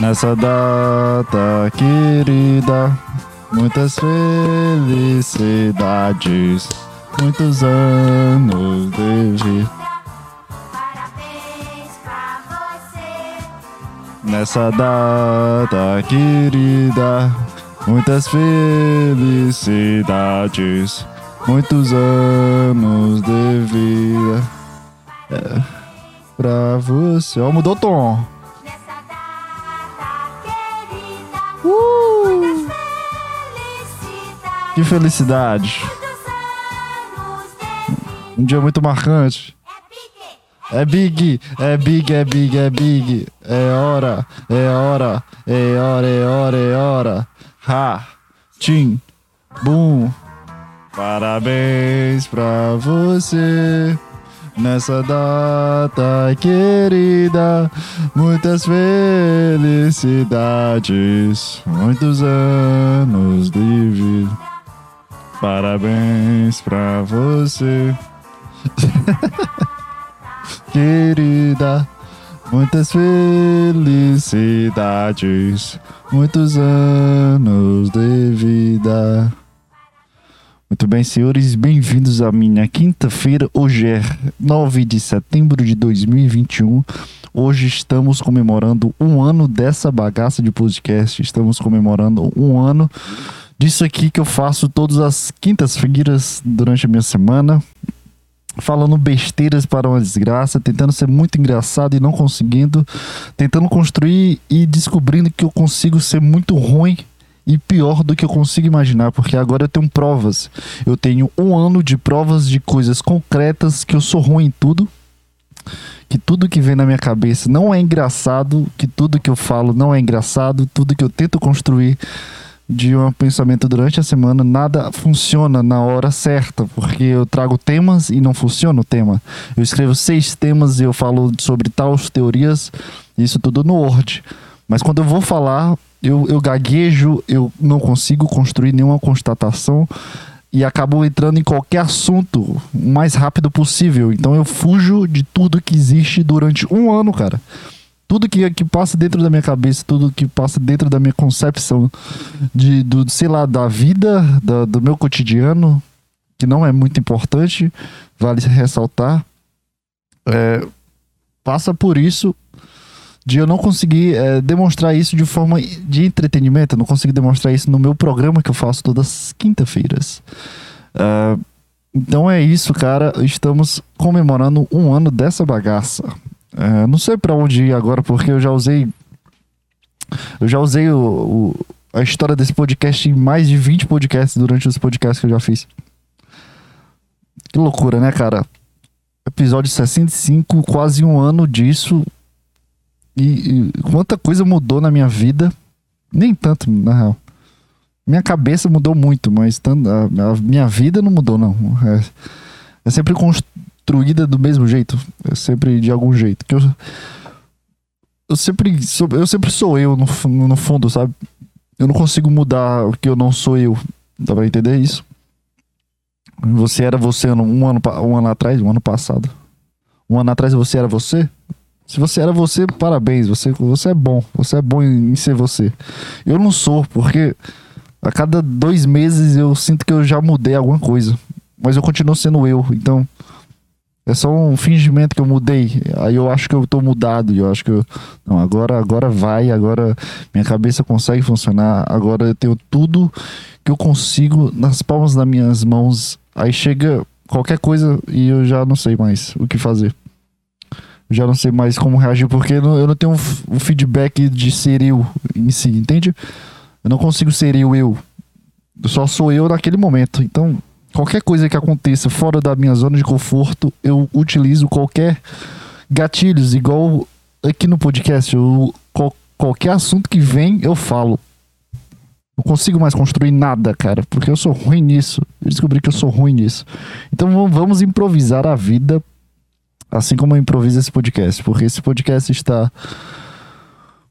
Nessa data querida, muitas felicidades, muitos anos de vida. Parabéns pra você. Nessa data querida, muitas felicidades, muitos anos de vida. É, pra você. Ó, mudou o tom. Que felicidade. Um dia muito marcante. é big, é big, é big, é big. É hora, é hora, é hora, é hora, é hora. Ha, tim, bum. Parabéns pra você. Nessa data querida, muitas felicidades, muitos anos de vida. Parabéns pra você. querida. Muitas felicidades, muitos anos de vida. Muito bem, senhores, bem-vindos à minha quinta-feira. Hoje é 9 de setembro de 2021. Hoje estamos comemorando um ano dessa bagaça de podcast. Estamos comemorando um ano disso aqui que eu faço todas as quintas-feiras durante a minha semana falando besteiras para uma desgraça, tentando ser muito engraçado e não conseguindo, tentando construir e descobrindo que eu consigo ser muito ruim e pior do que eu consigo imaginar, porque agora eu tenho provas. Eu tenho um ano de provas de coisas concretas que eu sou ruim em tudo. Que tudo que vem na minha cabeça não é engraçado, que tudo que eu falo não é engraçado, tudo que eu tento construir de um pensamento durante a semana, nada funciona na hora certa, porque eu trago temas e não funciona o tema. Eu escrevo seis temas e eu falo sobre tais teorias, isso tudo no Word. Mas quando eu vou falar, eu, eu gaguejo, eu não consigo construir nenhuma constatação e acabo entrando em qualquer assunto o mais rápido possível. Então eu fujo de tudo que existe durante um ano, cara tudo que, que passa dentro da minha cabeça, tudo que passa dentro da minha concepção de, do, sei lá, da vida, da, do meu cotidiano, que não é muito importante, vale ressaltar, é, passa por isso de eu não conseguir é, demonstrar isso de forma de entretenimento, eu não consigo demonstrar isso no meu programa que eu faço todas as quinta-feiras. É, então é isso, cara. Estamos comemorando um ano dessa bagaça. É, não sei pra onde ir agora, porque eu já usei. Eu já usei o, o- a história desse podcast em mais de 20 podcasts durante os podcasts que eu já fiz. Que loucura, né, cara? Episódio 65, quase um ano disso. E, e quanta coisa mudou na minha vida. Nem tanto, na real. Minha cabeça mudou muito, mas a, a minha vida não mudou, não. É, é sempre construída do mesmo jeito. É sempre de algum jeito. Que eu, eu sempre sou, eu sempre sou eu no, no fundo, sabe? Eu não consigo mudar o que eu não sou eu. Dá pra entender isso? Você era você um ano, um ano atrás, um ano passado. Um ano atrás você era você? Se você era você, parabéns. Você, você é bom. Você é bom em, em ser você. Eu não sou, porque a cada dois meses eu sinto que eu já mudei alguma coisa. Mas eu continuo sendo eu. Então, é só um fingimento que eu mudei. Aí eu acho que eu tô mudado. Eu acho que eu. Não, agora, agora vai. Agora minha cabeça consegue funcionar. Agora eu tenho tudo que eu consigo nas palmas das minhas mãos. Aí chega qualquer coisa e eu já não sei mais o que fazer. Eu já não sei mais como reagir, porque eu não, eu não tenho um feedback de ser eu em si, entende? Eu não consigo ser eu. Eu Só sou eu naquele momento. Então, qualquer coisa que aconteça fora da minha zona de conforto, eu utilizo qualquer gatilhos, igual aqui no podcast. Eu, qual- qualquer assunto que vem, eu falo. Não consigo mais construir nada, cara, porque eu sou ruim nisso. Eu descobri que eu sou ruim nisso. Então vamos- improvisar a vida, assim como eu improviso esse podcast, porque esse podcast está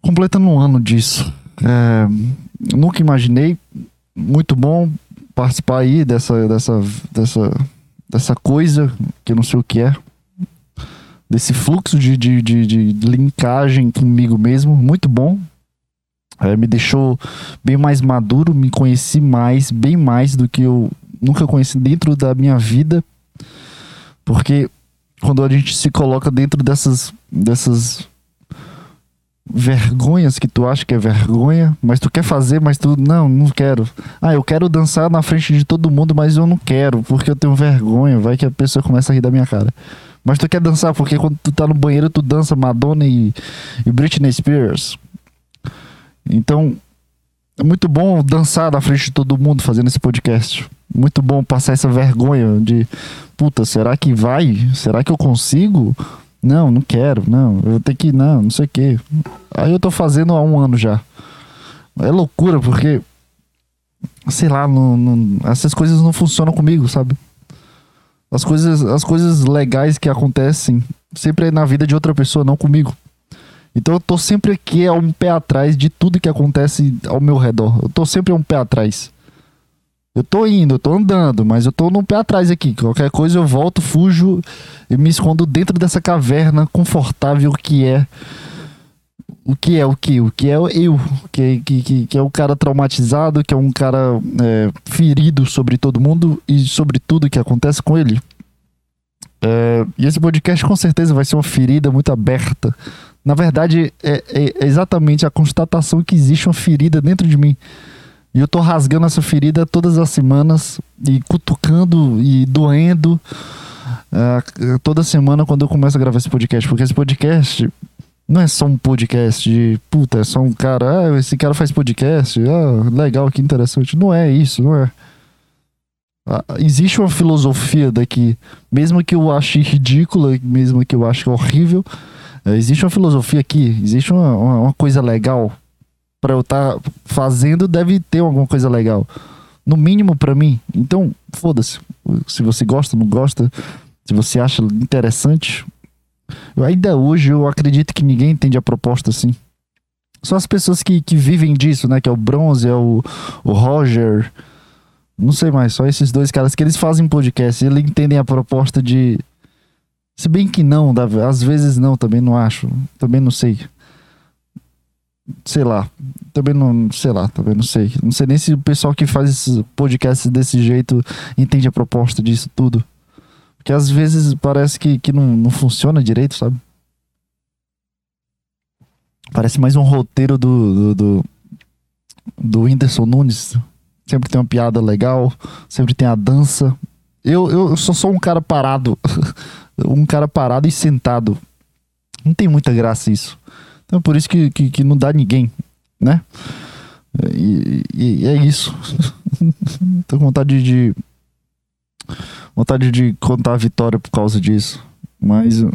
completando um ano disso. É, nunca imaginei. Muito bom participar aí dessa, dessa, dessa, dessa coisa que eu não sei o que é. Desse fluxo de, de, de, de linkagem comigo mesmo. Muito bom. É, me deixou bem mais maduro, me conheci mais, bem mais do que eu nunca conheci dentro da minha vida. Porque quando a gente se coloca dentro dessas, dessas vergonhas que tu acha que é vergonha, mas tu quer fazer, mas tu não, não quero. Ah, eu quero dançar na frente de todo mundo, mas eu não quero, porque eu tenho vergonha, vai que a pessoa começa a rir da minha cara. Mas tu quer dançar porque quando tu tá no banheiro tu dança Madonna e, e Britney Spears. Então, é muito bom dançar na frente de todo mundo fazendo esse podcast. Muito bom passar essa vergonha de, puta, será que vai? Será que eu consigo? Não, não quero, não. Eu ter que, não, não sei o quê. Aí eu tô fazendo há um ano já. É loucura, porque, sei lá, não, não- essas coisas não funcionam comigo, sabe? As coisas, as coisas legais que acontecem sempre é na vida de outra pessoa, não comigo. Então eu tô sempre aqui a um pé atrás de tudo que acontece ao meu redor. Eu tô sempre a um pé atrás. Eu tô indo, eu tô andando, mas eu tô num pé atrás aqui. Qualquer coisa eu volto, fujo e me escondo dentro dessa caverna confortável que é. O que é o que? O que é eu? Que, que, que, é um cara traumatizado, que é um cara é, ferido sobre todo mundo e sobre tudo que acontece com ele. É, e esse podcast com certeza vai ser uma ferida muito aberta. Na verdade, é, é exatamente a constatação que existe uma ferida dentro de mim. E eu tô rasgando essa ferida todas as semanas e cutucando e doendo é, toda semana quando eu começo a gravar esse podcast. Porque esse podcast não é só um podcast de puta, é só um cara, ah, esse cara faz podcast, ah, legal, que interessante. Não é isso, não é. Ah, Existe uma filosofia daqui, mesmo que eu ache ridícula, mesmo que eu ache horrível, é, existe uma filosofia aqui, existe uma, uma, uma coisa legal para eu estar fazendo, deve ter alguma coisa legal. No mínimo para mim. Então, foda-se. Se você gosta, não gosta, se você acha interessante, ainda hoje eu acredito que ninguém entende a proposta assim. Só as pessoas que, que vivem disso, né? Que é o Bronze, é o, o Roger. Não sei mais, só esses dois caras que eles fazem podcast. Eles entendem a proposta de. Se bem que não, às vezes não, também não acho. Também não sei. Sei lá. Também não. Sei lá, também não sei. Não sei nem se o pessoal que faz esses podcasts desse jeito entende a proposta disso tudo. Porque às vezes parece que, que não, não funciona direito, sabe? Parece mais um roteiro do, do, do, do Whindersson Nunes. Sempre tem uma piada legal, sempre tem a dança. Eu, eu só sou um cara parado. um cara parado e sentado. Não tem muita graça isso. Então por isso que, que, que não dá ninguém, né? E, e- e é isso. Tô com vontade de. Vontade de contar a vitória por causa disso. Mas eu,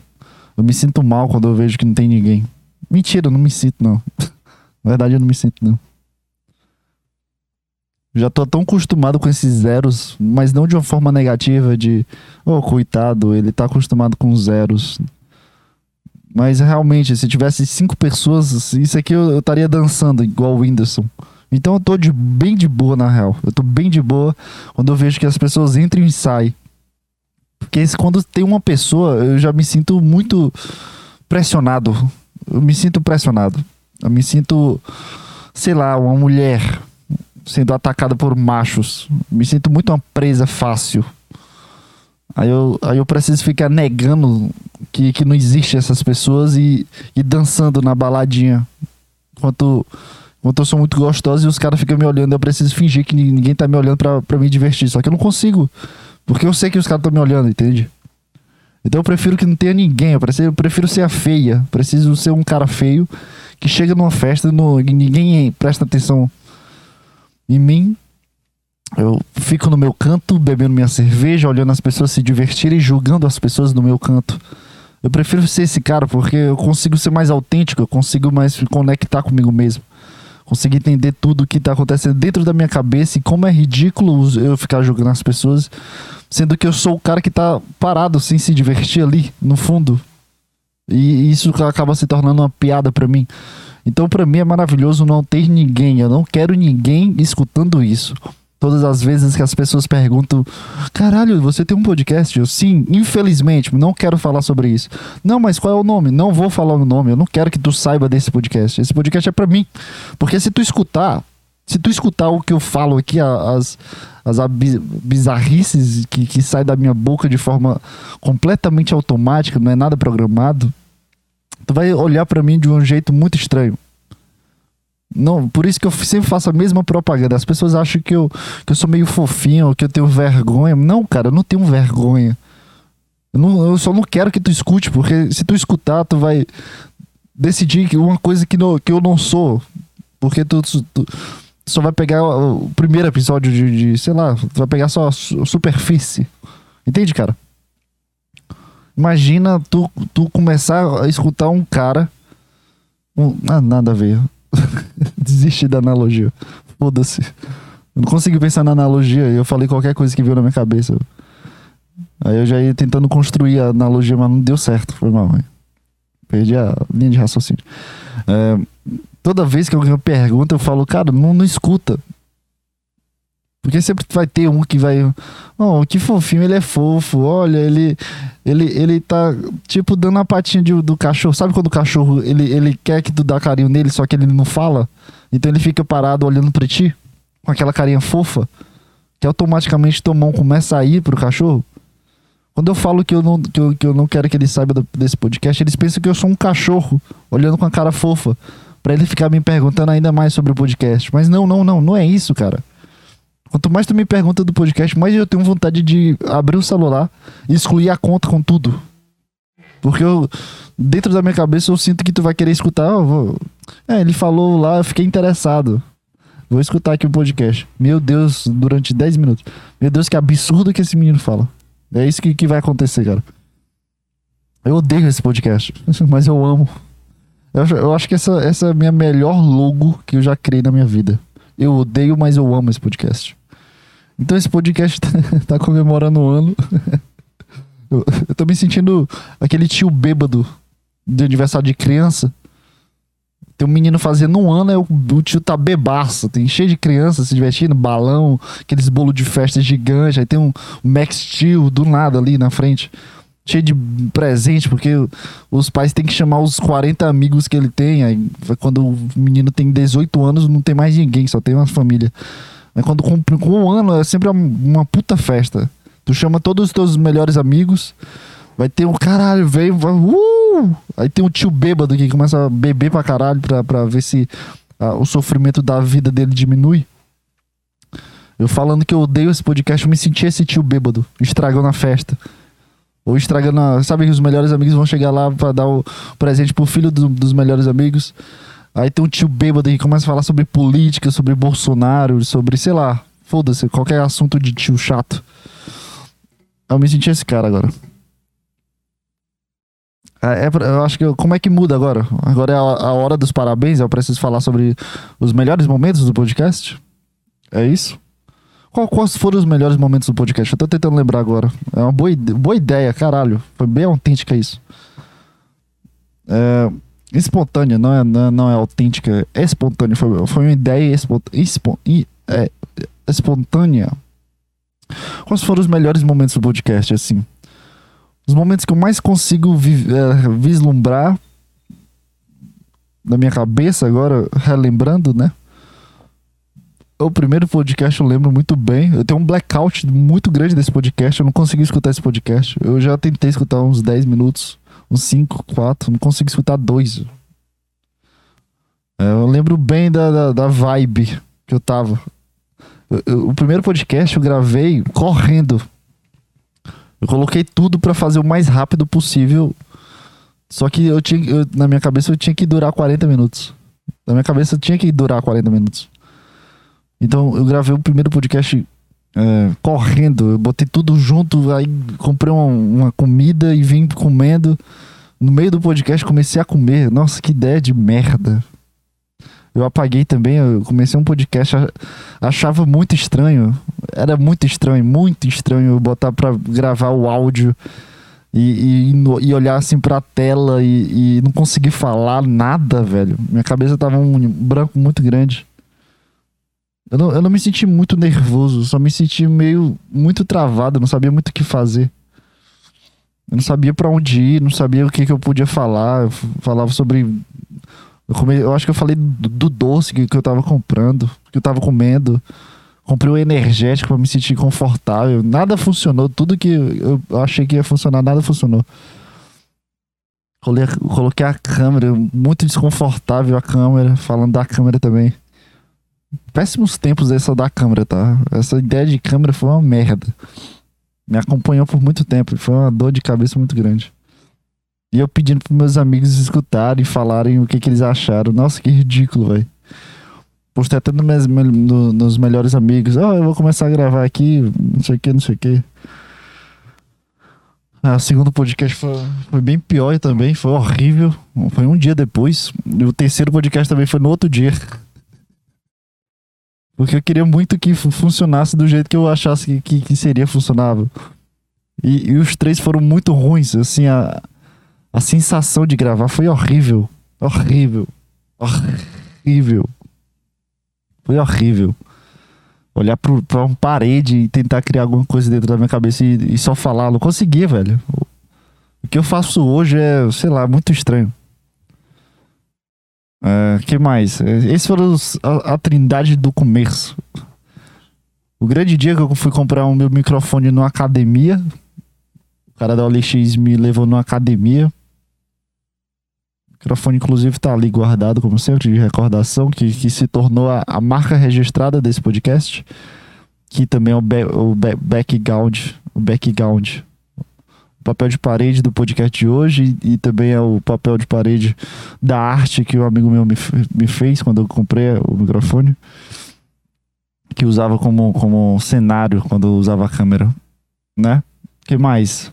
eu me sinto mal quando eu vejo que não tem ninguém. Mentira, eu não me sinto, não. Na verdade, eu não me sinto, não. Já tô tão acostumado com esses zeros, mas não de uma forma negativa, de oh, coitado, ele tá acostumado com zeros. Mas realmente, se tivesse cinco pessoas, isso aqui eu eu estaria dançando igual o Whindersson. Então eu tô de, bem de boa, na real. Eu tô bem de boa quando eu vejo que as pessoas entram e saem. Porque quando tem uma pessoa, eu já me sinto muito pressionado. Eu me sinto pressionado. Eu me sinto, sei lá, uma mulher sendo atacada por machos. Me sinto muito uma presa fácil. Aí eu, aí eu preciso ficar negando que, que não existe essas pessoas e, e dançando na baladinha. Enquanto, enquanto eu sou muito gostosa e os caras ficam me olhando, eu preciso fingir que ni- ninguém tá me olhando pra, pra me divertir. Só que eu não consigo. Porque eu sei que os caras estão me olhando, entende? Então eu prefiro que não tenha ninguém. Eu prefiro, eu prefiro ser a feia. Preciso ser um cara feio que chega numa festa e ninguém presta atenção em mim. Eu fico no meu canto, bebendo minha cerveja, olhando as pessoas se divertirem julgando as pessoas no meu canto. Eu prefiro ser esse cara porque eu consigo ser mais autêntico, eu consigo mais me conectar comigo mesmo. Consigo entender tudo o que tá acontecendo dentro da minha cabeça e como é ridículo eu ficar julgando as pessoas, sendo que eu sou o cara que tá parado sem se divertir ali, no fundo. E isso acaba se tornando uma piada pra mim. Então, pra mim é maravilhoso não ter ninguém. Eu não quero ninguém escutando isso. Todas as vezes que as pessoas perguntam: Caralho, você tem um podcast? Eu, sim, infelizmente, não quero falar sobre isso. Não, mas qual é o nome? Não vou falar o nome. Eu não quero que tu saiba desse podcast. Esse podcast é pra mim. Porque se tu escutar, se tu escutar o que eu falo aqui, as, as bizarrices que, que saem da minha boca de forma completamente automática, não é nada programado, tu vai olhar pra mim de um jeito muito estranho. Não, por isso que eu sempre faço a mesma propaganda. As pessoas acham que eu, que eu sou meio fofinho, que eu tenho vergonha. Não, cara, eu não tenho vergonha. Eu, não- eu só não quero que tu escute, porque se tu escutar, tu vai decidir que uma coisa que, não- que eu não sou. Porque tu, tu- tu só vai pegar o, primeiro episódio de, de, sei lá, tu vai pegar só a su- superfície. Entende, cara? Imagina tu, tu começar a escutar um cara. Um, ah, nada a ver. Desisti da analogia. Foda-se. Eu não consegui pensar na analogia e eu falei qualquer coisa que veio na minha cabeça. Aí eu já ia tentando construir a analogia, mas não deu certo. Foi mal, hein? Perdi a linha de raciocínio. É, toda vez que alguém pergunta, eu falo, cara, não, não escuta. Porque sempre vai ter um que vai. Oh, que fofinho, ele é fofo. Olha, ele. Ele, ele tá, tipo, dando a patinha de- do cachorro. Sabe quando o cachorro ele, ele quer que tu dá carinho nele, só que ele não fala? Então ele fica parado olhando pra ti, com aquela carinha fofa, que automaticamente tua mão começa a ir pro cachorro. Quando eu falo que eu não, que eu, que eu não quero que ele saiba do- desse podcast, eles pensam que eu sou um cachorro, olhando com a cara fofa, pra ele ficar me perguntando ainda mais sobre o podcast. Mas não, não, não, não é isso, cara. Quanto mais tu me pergunta do podcast, mais eu tenho vontade de abrir o celular e excluir a conta com tudo. Porque eu, dentro da minha cabeça, eu sinto que tu vai querer escutar. vou- É, ele falou lá, eu fiquei interessado. Vou escutar aqui o podcast. Meu Deus, durante 10 minutos. Meu Deus, que absurdo que esse menino fala. É isso que, que vai acontecer, cara. Eu odeio esse podcast, mas eu amo. Eu, eu acho que essa, essa é a minha melhor logo que eu já criei na minha vida. Eu odeio, mas eu amo esse podcast. Então esse podcast tá, tá comemorando um ano. Eu, eu tô me sentindo aquele tio bêbado de aniversário de criança. Tem um menino fazendo um ano, aí o, o tio tá bebaço. Tem cheio de criança se divertindo, balão, aqueles bolo de festa gigante. Aí tem um Max Steel do nada ali na frente. Cheio de presente, porque os pais têm que chamar os 40 amigos que ele tem. Aí quando o menino tem 18 anos, não tem mais ninguém, só tem uma família. Mas quando cumpre com um ano, é sempre uma, uma puta festa. Tu chama todos os teus melhores amigos. Vai ter um caralho, vai- Uh! Aí tem um tio bêbado que começa a beber pra caralho pra, pra ver se ah, o sofrimento da vida dele diminui. Eu falando que eu odeio esse podcast, eu me senti esse tio bêbado, estragando a festa. Ou estragando a. Sabe que os melhores amigos vão chegar lá pra dar o presente pro filho do- dos melhores amigos. Aí tem um tio bêbado que começa a falar sobre política, sobre Bolsonaro, sobre, sei lá, foda-se, qualquer assunto de tio chato. Eu me senti esse cara agora. É, é eu acho que. eu- como é que muda agora? Agora é a, a hora dos parabéns, eu preciso falar sobre os melhores momentos do podcast? É isso? Qual, quais foram os melhores momentos do podcast? Eu tô tentando lembrar agora. É uma boa, boa ideia, caralho. Foi bem autêntica isso. É, espontânea, não é, não é, é autêntica, é espontânea. Foi, foi uma ideia espon, espon, é, espontânea. Quais foram os melhores momentos do podcast, assim? Os momentos que eu mais consigo vi- é, vislumbrar na minha cabeça agora, relembrando, né? O primeiro podcast eu lembro muito bem. Eu tenho um blackout muito grande desse podcast. Eu não consegui escutar esse podcast. Eu já tentei escutar uns 10 minutos, uns 5, 4. Não consigo escutar dois. É, eu lembro bem da, da, da vibe que eu tava. Eu- eu- o primeiro podcast eu gravei correndo. Eu coloquei tudo pra fazer o mais rápido possível. Só que eu tinha, eu- na minha cabeça eu tinha que durar 40 minutos. Na minha cabeça tinha que durar 40 minutos. Então eu gravei o primeiro podcast é, correndo. Eu botei tudo junto, aí comprei uma, uma comida e vim comendo. No meio do podcast comecei a comer. Nossa, que ideia de merda. Eu apaguei também, eu comecei um podcast, ach- achava muito estranho. Era muito estranho, muito estranho botar pra gravar o áudio e, e, e olhar assim pra tela e, e não conseguir falar nada, velho. Minha cabeça tava um branco muito grande. Eu não, eu não me senti muito nervoso, só me senti meio muito travado, não sabia muito o que fazer. Eu não sabia pra onde ir, não sabia o que, que eu podia falar. Eu falava sobre. Eu, eu acho que eu falei do, do doce que, eu tava comprando, que eu tava comendo. Comprei um energético pra me sentir confortável. Nada funcionou. Tudo que eu achei que ia funcionar, nada funcionou. Coloquei a câmera, muito desconfortável a câmera, falando da câmera também. Péssimos tempos essa da câmera, tá? Essa ideia de câmera foi uma merda. Me acompanhou por muito tempo. Foi uma dor de cabeça muito grande. E eu pedindo pros meus amigos escutarem e falarem o que, que eles acharam. Nossa, que ridículo, velho. Postei até no mes- no- nos melhores amigos. Ó, eu vou começar a gravar aqui, não sei o que, não sei o que. Ah, o segundo podcast foi, foi bem pior também, foi horrível. Foi um dia depois. E o terceiro podcast também foi no outro dia. Porque eu queria muito que fu- funcionasse do jeito que eu achasse que, que, que seria funcionável. E, e os três foram muito ruins. Assim, a, a sensação de gravar foi horrível. Horrível. Horrível. Foi horrível. Olhar pro, pra uma parede e tentar criar alguma coisa dentro da minha cabeça e, e só falar. Não conseguia, velho. O, que eu faço hoje é, sei lá, muito estranho. É, que mais? É, Esses foram os- a, a trindade do começo. O grande dia que eu fui comprar o meu microfone numa academia. O cara da OLX me levou numa academia. O microfone, inclusive, tá ali guardado, como sempre, de recordação, que, que se tornou a, a marca registrada desse podcast. Que também é o, ba o ba background. O background. O papel de parede do podcast de hoje e, e também é o papel de parede da arte que um amigo meu me, me fez quando eu comprei o microfone. Que usava como, como cenário quando usava a câmera. Né? que mais?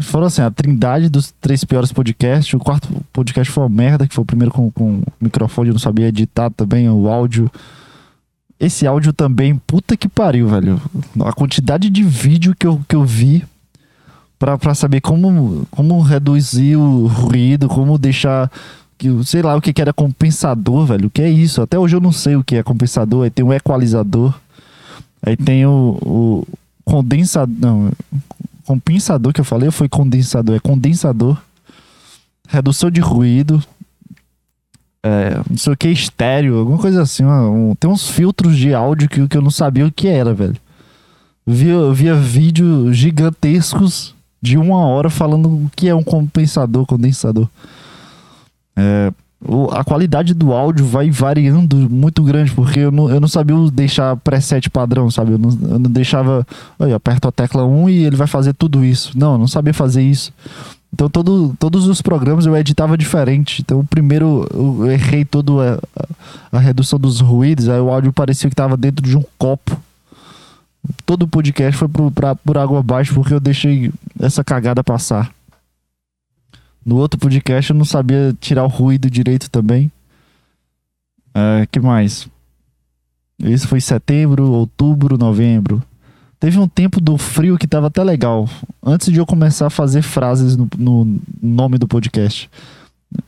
Foram assim, a trindade dos três piores podcasts. O quarto podcast foi uma merda, que foi o primeiro com, com microfone, eu não sabia editar também o áudio. Esse áudio também, puta que pariu, velho. A quantidade de vídeo que eu, que eu vi pra saber como, como reduzir o ruído, como deixar. Que, sei lá o que, que era compensador, velho. O que é isso? Até hoje eu não sei o que é compensador. Aí tem o equalizador. Aí tem o, o condensador. Não, compensador que eu falei foi condensador? É condensador. Redução de ruído. É, não sei o que, estéreo, alguma coisa assim. um- tem uns filtros de áudio que, que eu não sabia o que era, velho. Via, via vídeos gigantescos de uma hora falando o que é um compensador, condensador. É, a qualidade do áudio vai variando muito grande, porque eu não, eu não sabia deixar preset padrão, sabe? Eu não, eu não deixava. Eu aperto a tecla 1 e ele vai fazer tudo isso. Não, eu não sabia fazer isso. Então todo, todos os programas eu editava diferente. Então o primeiro eu errei toda a, a, a redução dos ruídos, aí o áudio parecia que estava dentro de um copo. Todo o podcast foi pro, pra, por água abaixo porque eu deixei essa cagada passar. No outro podcast eu não sabia tirar o ruído direito também. É, que mais? Isso foi setembro, outubro, novembro. Teve um tempo do frio que tava até legal. Antes de eu começar a fazer frases no, no nome do podcast.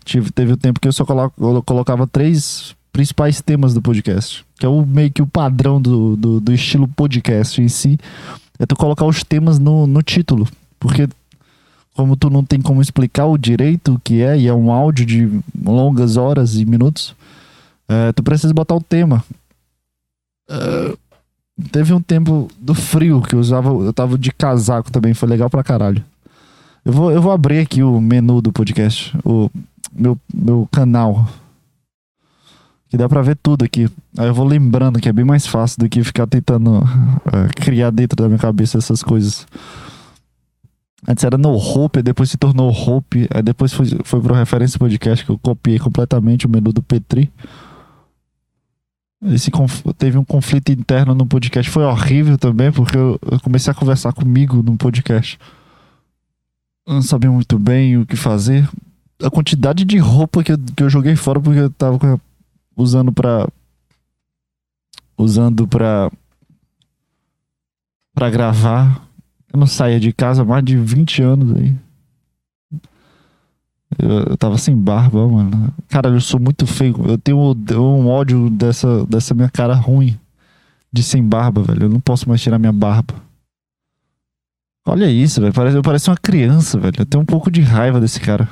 Tive, teve um tempo que eu só colo- eu colocava três principais temas do podcast. Que é o meio que o padrão do, do, do estilo podcast em si. É tu colocar os temas no, no título. Porque como tu não tem como explicar o direito o que é, e é um áudio de longas horas e minutos, é, tu precisa botar o tema. É, teve um tempo do frio que eu usava, eu tava de casaco também, foi legal pra caralho. Eu vou, eu vou abrir aqui o menu do podcast, o meu, meu canal. Que dá pra ver tudo aqui. Aí eu vou lembrando que é bem mais fácil do que ficar tentando é, criar dentro da minha cabeça essas coisas. Antes era No Hope, depois se tornou Hope, aí depois foi, foi pro Referência Podcast que eu copiei completamente o menu do Petri. Esse teve um conflito interno no podcast, foi horrível também, porque eu, eu comecei a conversar comigo no podcast. Eu não sabia muito bem o que fazer. A quantidade de roupa que eu, que eu joguei fora porque eu tava usando pra. Usando pra. Pra gravar. Eu não saía de casa há mais de 20 anos aí. Eu, eu tava sem barba, mano. Cara, eu sou muito feio. Eu tenho um ódio dessa, dessa minha cara ruim de sem barba, velho. Eu não posso mais tirar minha barba. Olha isso, velho. Parece, eu pareço uma criança, velho. Eu tenho um pouco de raiva desse cara.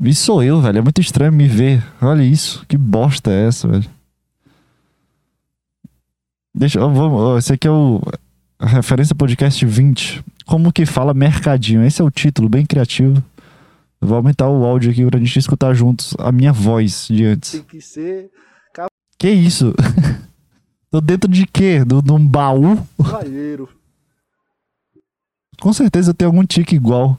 E sou eu, velho. É muito estranho me ver. Olha isso. Que bosta é essa, velho? Deixa eu. Vamos, esse aqui é o. A referência podcast 20. Como que fala mercadinho? Esse é o título, bem criativo. Eu vou aumentar o áudio aqui pra gente escutar juntos a minha voz de antes. Tem que ser Que isso? Tô dentro de quê? Do- De um baú? cavalheiro. Com certeza eu tenho algum tique igual.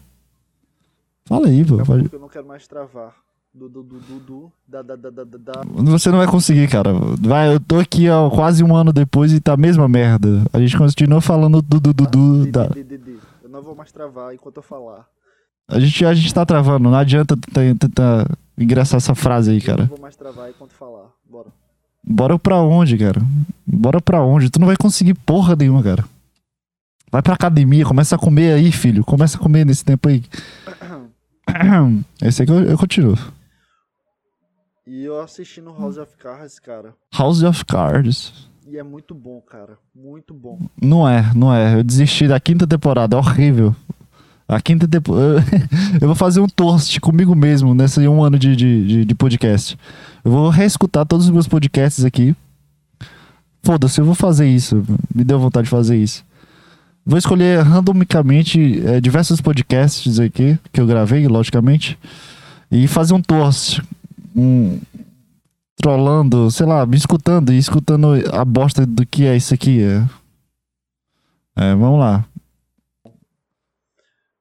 Fala aí, pô. Eu não quero mais travar. Du, du, du, du, da, da, da, da, da. Você não vai conseguir, cara. Vai, eu tô aqui ó, quase um ano depois e tá a mesma merda. A gente continua falando do do do do. D, da-. Eu não vou mais travar enquanto eu falar. A gente a gente tá travando. Não adianta tentar, engraçar essa frase aí, Eu cara. não vou mais travar enquanto falar. Bora. Bora pra onde, cara? Bora pra onde? Tu não vai conseguir porra nenhuma, cara. Vai pra academia, começa a comer aí, filho. Começa a comer nesse tempo aí. Esse aqui eu, eu continuo. E eu assistindo House of Cards, cara. House of Cards. E é muito bom, cara. Muito bom. Não é, não é. Eu desisti da quinta temporada, é horrível. A quinta temporada. Eu vou fazer um toast comigo mesmo nesse um ano de, de, de- podcast. Eu vou reescutar todos os meus podcasts aqui. Foda-se, eu vou fazer isso. Me deu vontade de fazer isso. Vou escolher randomicamente eh, diversos podcasts aqui, que eu gravei, logicamente, e fazer um toast. Um. Trollando, sei lá, me escutando e escutando a bosta do que é isso aqui. É, é vamos lá.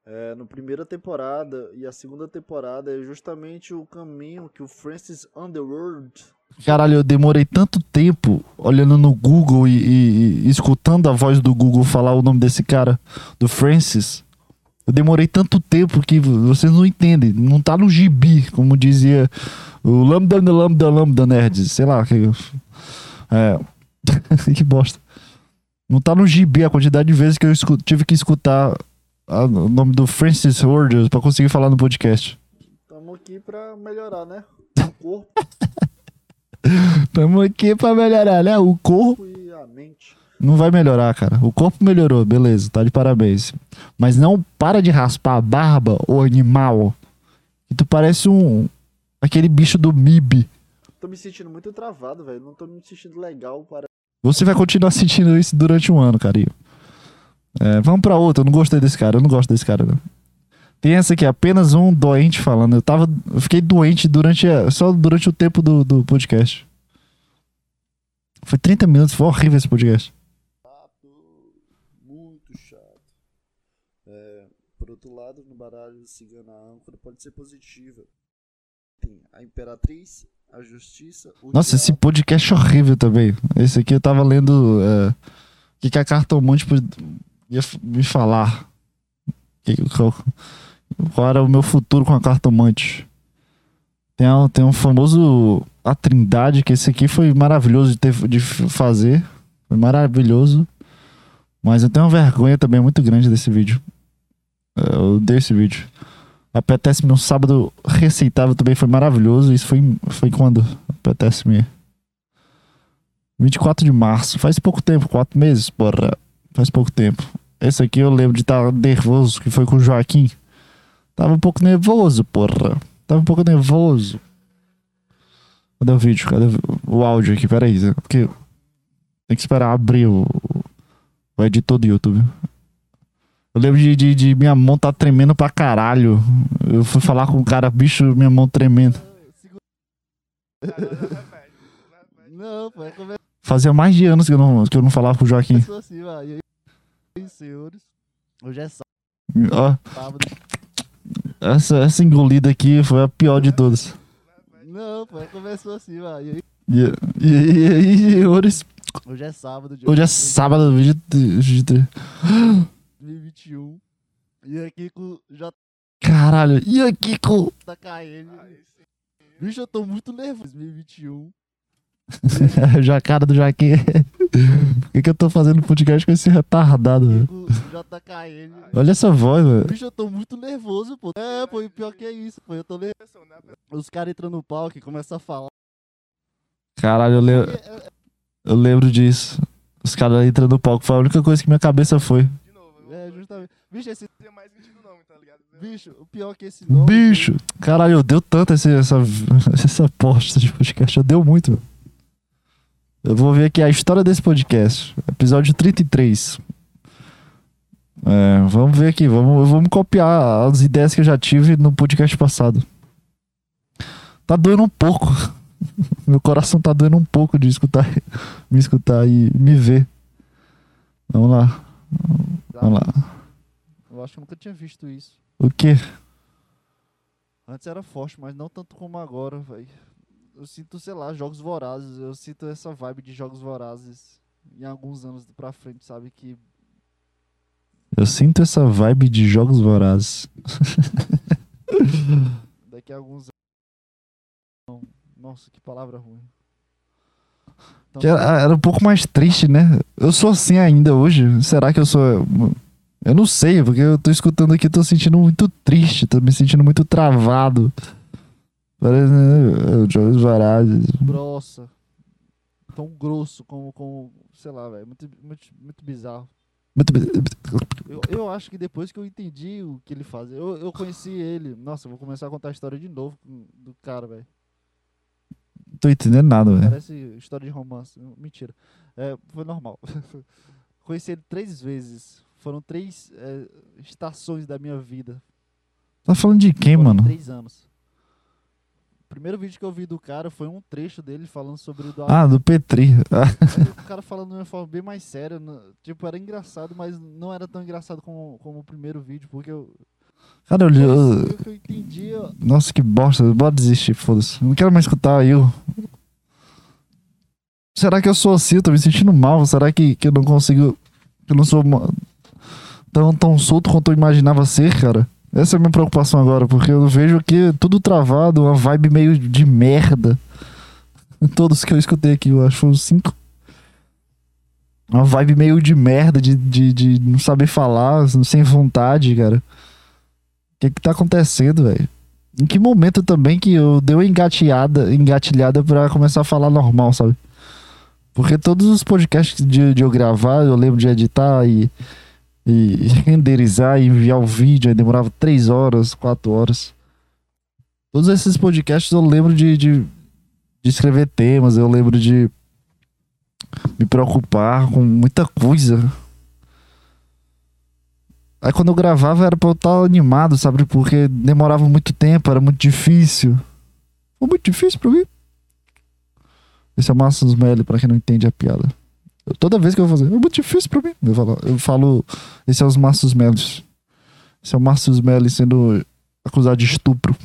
É, no primeira temporada e a segunda temporada é justamente o caminho que o Francis Underwood Caralho, eu demorei tanto tempo olhando no Google e, e- e escutando a voz do Google falar o nome desse cara, do Francis. Eu demorei tanto tempo que vocês não entendem. Não tá no gibi, como dizia o Lambda Lambda Lambda Nerds. Sei lá. Que, é. que bosta. Não tá no gibi a quantidade de vezes que eu tive que escutar a- o nome do Francis Rogers pra conseguir falar no podcast. Estamos aqui pra melhorar, né? O corpo Tamo aqui pra melhorar, né? O corpo. e a mente. Não vai melhorar, cara. O corpo melhorou, beleza, tá de parabéns. Mas não para de raspar a barba, ô animal. Que tu parece um. aquele bicho do MIB. Tô me sentindo muito travado, velho. Não tô me sentindo legal para. Você vai continuar sentindo isso durante um ano, carinho. É, vamos pra outra. Eu não gostei desse cara. Eu não gosto desse cara, não. Tem essa aqui, apenas um doente falando. Eu tava. Eu fiquei doente durante. a- só durante o tempo do, do podcast. Foi 30 minutos, foi horrível esse podcast. Chato. Muito chato. É, por outro lado, no baralho cigana a âncora pode ser positiva. Tem a Imperatriz, a Justiça, Nossa, esse Diabo. podcast é horrível também. Esse aqui eu tava lendo. é, o que, que a cartomante ia me falar? Que- qual, qual era o meu futuro com a cartomante? Tem, um- tem um famoso. A Trindade, que esse aqui foi maravilhoso de, ter, de fazer. Foi maravilhoso. Mas eu tenho uma vergonha também muito grande desse vídeo. É, Eu odeio esse vídeo. Apetece-me um sábado receitável também foi maravilhoso. Isso foi, foi quando? Apetece-me. 24 de março. Faz pouco tempo, quatro meses, porra. Faz pouco tempo. Esse aqui eu lembro de estar nervoso, que foi com o Joaquim. Tava um pouco nervoso, porra. Tava um pouco nervoso. Cadê o vídeo? Cadê o áudio aqui? Pera aí. Porque tem que esperar abrir o, o editor do YouTube. Eu lembro de, de, de minha mão tá tremendo pra caralho. Eu fui falar com o cara, bicho, minha mão tremendo. Não, pô, é começou Fazia mais de anos que eu não, que eu não falava com o Joaquim. assim, ó. E aí, senhores, hoje é Ó, sábado. essa, essa engolida aqui foi a pior de todas. Não, pô, começou assim, ó. E aí, E, e, e aí, senhores, hoje é sábado, dia hoje é sábado, 23. 2021. E aqui com o Caralho, e aqui com. JKN. Bicho, eu tô muito nervoso. 2021. Já a cara do Joaquim. Por que, que eu tô fazendo podcast com esse retardado, velho? JKN. Olha essa voz, velho. Bicho, eu tô muito nervoso, pô. É, pô, e pior que é isso, pô. Eu tô nervoso. Os caras entram no palco e começam a falar. Caralho, eu, le- eu lembro disso. Os caras entrando no palco. Foi a única coisa que minha cabeça foi. É, justamente. Bicho, esse. Tem mais sentido o nome, tá ligado? Bicho, o pior que esse nome. Bicho! Caralho, eu deu tanto esse, essa, essa posta de podcast. Eu deu muito. Eu vou ver aqui a história desse podcast. Episódio 33. É, vamos ver aqui. Vamos, vamos copiar as ideias que eu já tive no podcast passado. Tá doendo um pouco. Meu coração tá doendo um pouco de escutar, me escutar e me ver. Vamos lá. Vamos lá. Acho que eu nunca tinha visto isso. O quê? Antes era forte, mas não tanto como agora, velho. Eu sinto, sei lá, jogos vorazes. Eu sinto essa vibe de jogos vorazes em alguns anos pra frente, sabe? Que Eu sinto essa vibe de jogos vorazes. daqui a alguns anos. Nossa, que palavra ruim. Então, era, era um pouco mais triste, né? Eu sou assim ainda hoje. Será que eu sou. Eu não sei, porque eu tô escutando aqui, tô sentindo muito triste, tô me sentindo muito travado. Parece. né, Jogos vorazes. grossa. Tão grosso como, como sei lá, velho. Muito, muito, muito bizarro. Muito- Eu, eu acho que depois que eu entendi o que ele faz, eu, eu conheci ele. Nossa, eu vou começar a contar a história de novo do cara, velho. Não tô entendendo nada, velho. Parece história de romance. Mentira. É, foi normal. Conheci ele três vezes. Foram três é, estações da minha vida. Tá falando de quem, Foram mano? Três anos. O primeiro vídeo que eu vi do cara foi um trecho dele falando sobre o do Ah, do Petri. Aí o cara falando de uma forma bem mais séria. Tipo, era engraçado, mas não era tão engraçado como, como o primeiro vídeo, porque eu. Cara, eu, eu, eu entendi, ó, Nossa, que bosta. Bora desistir, foda-se. Não quero mais escutar eu. Será que eu sou assim? Eu tô me sentindo mal. Será que, que eu não consigo. Que eu não sou tão, tão solto quanto eu imaginava ser, cara? Essa é a minha preocupação agora, porque eu vejo aqui tudo travado, uma vibe meio de merda. Todos que eu escutei aqui, eu acho foram cinco. Uma vibe meio de merda, de, de, de não saber falar, sem vontade, cara. O que que tá acontecendo, velho? Em que momento também que eu dei uma engatilhada, engatilhada pra começar a falar normal, sabe? Porque todos os podcasts de, de eu gravar, eu lembro de editar e, e renderizar e enviar o vídeo, aí demorava três horas, quatro horas. Todos esses podcasts eu lembro de, de, de escrever temas, eu lembro de me preocupar com muita coisa. Aí quando eu gravava era pra eu estar animado, sabe? Porque demorava muito tempo, era muito difícil. Foi muito difícil pra mim. Esse é o Márcio Melli, pra quem não entende a piada. Toda vez que eu vou fazer, é muito difícil pra mim. Eu falo, eu falo esse é os Márcios Melli. Esse é o Márcios Melli sendo acusado de estupro.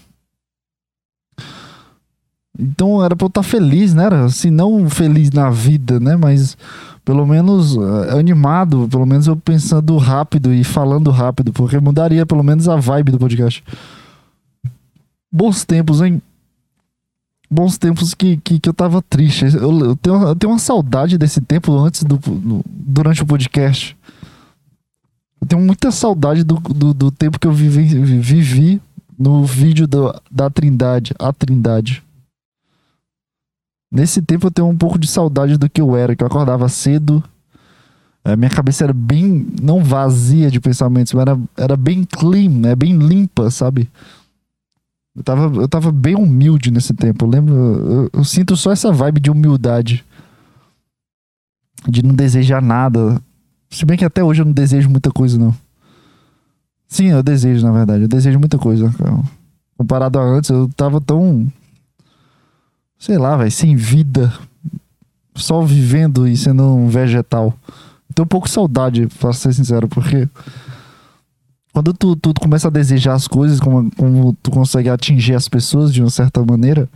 Então era pra eu estar feliz, né? Era, não feliz na vida, né? Mas pelo menos eh, animado, pelo menos eu pensando rápido e falando rápido, porque mudaria pelo menos a vibe do podcast. Bons tempos, hein? Bons tempos que, que, que eu tava triste. Eu, eu tenho, eu tenho uma saudade desse tempo antes do, do- durante o podcast. Eu tenho muita saudade do, do, do tempo que eu vivi, vivi no vídeo do, da Trindade, a Trindade. Nesse tempo eu tenho um pouco de saudade do que eu era, que eu acordava cedo. A minha cabeça era bem, não vazia de pensamentos, mas era, era bem clean, né? Bem limpa, sabe? Eu tava, eu tava bem humilde nesse tempo. Eu lembro, eu, eu sinto só essa vibe de humildade. De não desejar nada. Se bem que até hoje eu não desejo muita coisa, não. Sim, eu desejo, na verdade. Eu desejo muita coisa. Comparado a antes, eu tava tão. Sei lá, velho, sem vida. Só vivendo e sendo um vegetal. Tenho um pouco de saudade, pra ser sincero, porque. Quando tu, tu começa a desejar as coisas, como, como tu consegue atingir as pessoas de uma certa maneira,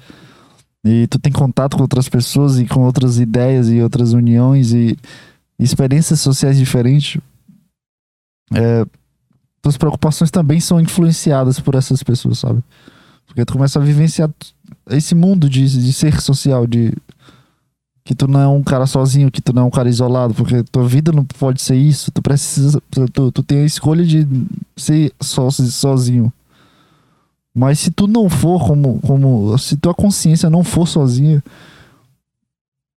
e tu tem contato com outras pessoas e com outras ideias e outras uniões e experiências sociais diferentes, é, tuas preocupações também são influenciadas por essas pessoas, sabe? Porque tu começa a vivenciar esse mundo de, de ser social, de que tu não é um cara sozinho, que tu não é um cara isolado, porque tua vida não pode ser isso. Tu precisa, tu, tu tem a escolha de ser só, sozinho. Mas se tu não for como, como, se tua consciência não for sozinha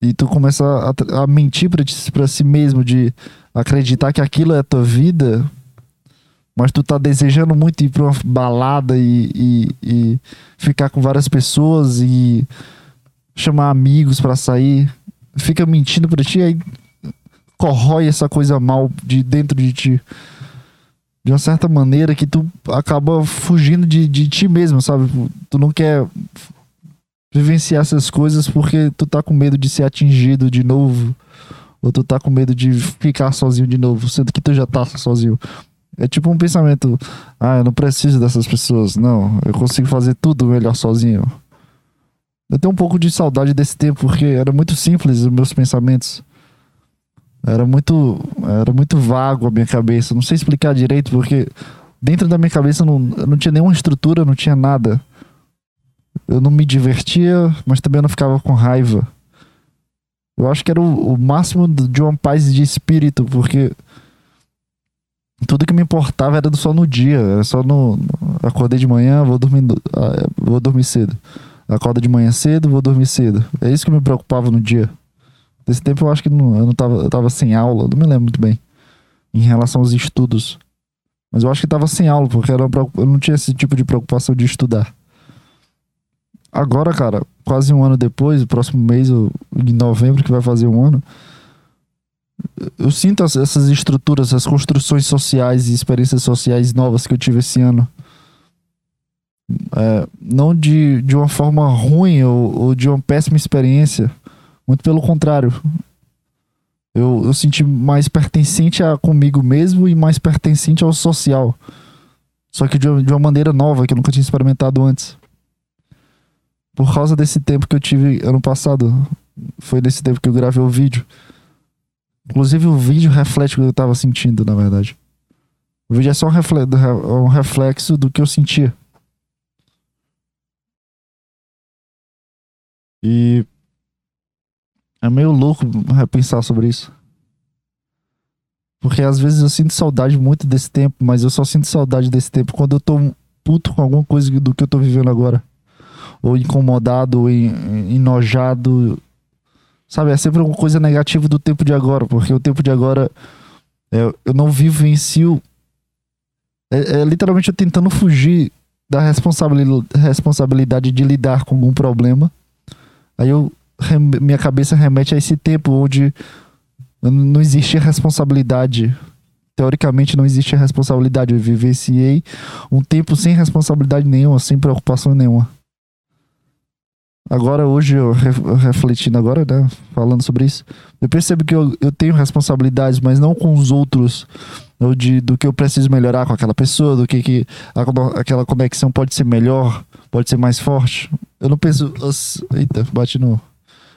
e tu começa a, a mentir pra, ti- pra si mesmo de acreditar que aquilo é a tua vida, mas tu tá desejando muito ir pra uma balada e, e, e ficar com várias pessoas e chamar amigos pra sair, fica mentindo pra ti, aí corrói essa coisa mal de dentro de ti. De uma certa maneira que tu acaba fugindo de, de ti mesmo, sabe? Tu não quer vivenciar essas coisas porque tu tá com medo de ser atingido de novo. Ou tu tá com medo de ficar sozinho de novo, sendo que tu já tá sozinho. É tipo um pensamento, ah, eu não preciso dessas pessoas, não, eu consigo fazer tudo melhor sozinho. Eu tenho um pouco de saudade desse tempo, porque era muito simples os meus pensamentos. Era muito, era muito vago a minha cabeça. Não sei explicar direito, porque dentro da minha cabeça não, não tinha nenhuma estrutura, não tinha nada. Eu não me divertia, mas também não ficava com raiva. Eu acho que era o, o máximo de uma paz de espírito, porque tudo que me importava era só no dia, era só no. Acordei de manhã, vou dormir, ah, vou dormir cedo. Acorda de manhã cedo, vou dormir cedo. É isso que me preocupava no dia. Desse tempo eu acho que não, eu não tava, eu tava sem aula, não me lembro muito bem. Em relação aos estudos. Mas eu acho que tava sem aula, porque era eu não tinha esse tipo de preocupação de estudar. Agora, cara, quase um ano depois, o próximo mês, em novembro, que vai fazer um ano, eu sinto as- essas estruturas, essas construções sociais e experiências sociais novas que eu tive esse ano. É, não de, de uma forma ruim ou, ou de uma péssima experiência. Muito pelo contrário. Eu, eu senti mais pertencente a comigo mesmo e mais pertencente ao social. Só que de, uma- de uma maneira nova que eu nunca tinha experimentado antes. Por causa desse tempo que eu tive ano passado. Foi nesse tempo que eu gravei o vídeo. Inclusive o vídeo reflete o que eu tava sentindo, na verdade. O vídeo é só um refle- um reflexo do que eu sentia. E é meio louco repensar sobre isso. Porque às vezes eu sinto saudade muito desse tempo, mas eu só sinto saudade desse tempo quando eu tô puto com alguma coisa do que eu tô vivendo agora. Ou incomodado, ou en- enojado. Sabe, é sempre uma coisa negativa do tempo de agora, porque o tempo de agora é, eu não vivencio. É, é literalmente eu tentando fugir da responsabili- responsabilidade de lidar com algum problema. Aí eu minha cabeça remete a esse tempo onde não existia responsabilidade. Teoricamente não existia responsabilidade. Eu vivenciei um tempo sem responsabilidade nenhuma, sem preocupação nenhuma. Agora, hoje, eu re- refletindo agora, né? Falando sobre isso, eu percebo que eu, eu tenho responsabilidades, mas não com os outros. Ou de, do que eu preciso melhorar com aquela pessoa, do que, que a aquela conexão pode ser melhor, pode ser mais forte. Eu não penso. Eita, bate no.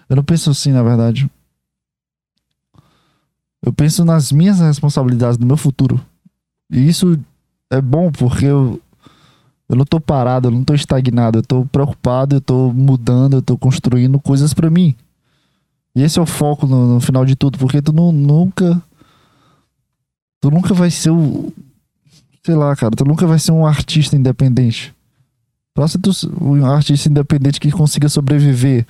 Eu não penso assim, na verdade. Eu penso nas minhas responsabilidades, no meu futuro. E isso é bom porque eu, eu não tô parado, eu não tô estagnado, eu tô preocupado, eu tô mudando, eu tô construindo coisas pra mim. E esse é o foco no, no final de tudo, porque tu não, nunca. Tu nunca vai ser o. Sei lá, cara, tu nunca vai ser um artista independente. Tu, um artista independente que consiga sobreviver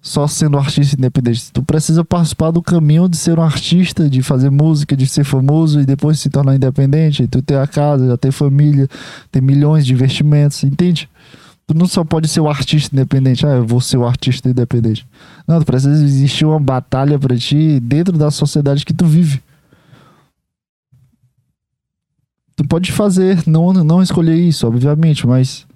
só sendo artista independente. Tu precisa participar do caminho de ser um artista, de fazer música, de ser famoso e depois se tornar independente. Tu ter a casa, já ter família, ter milhões de investimentos, entende? Tu não só pode ser o artista independente, ah, eu vou ser o artista independente. Não, tu precisa existir uma batalha pra ti dentro da sociedade que tu vive. Tu pode fazer, não, não escolher isso, obviamente, mas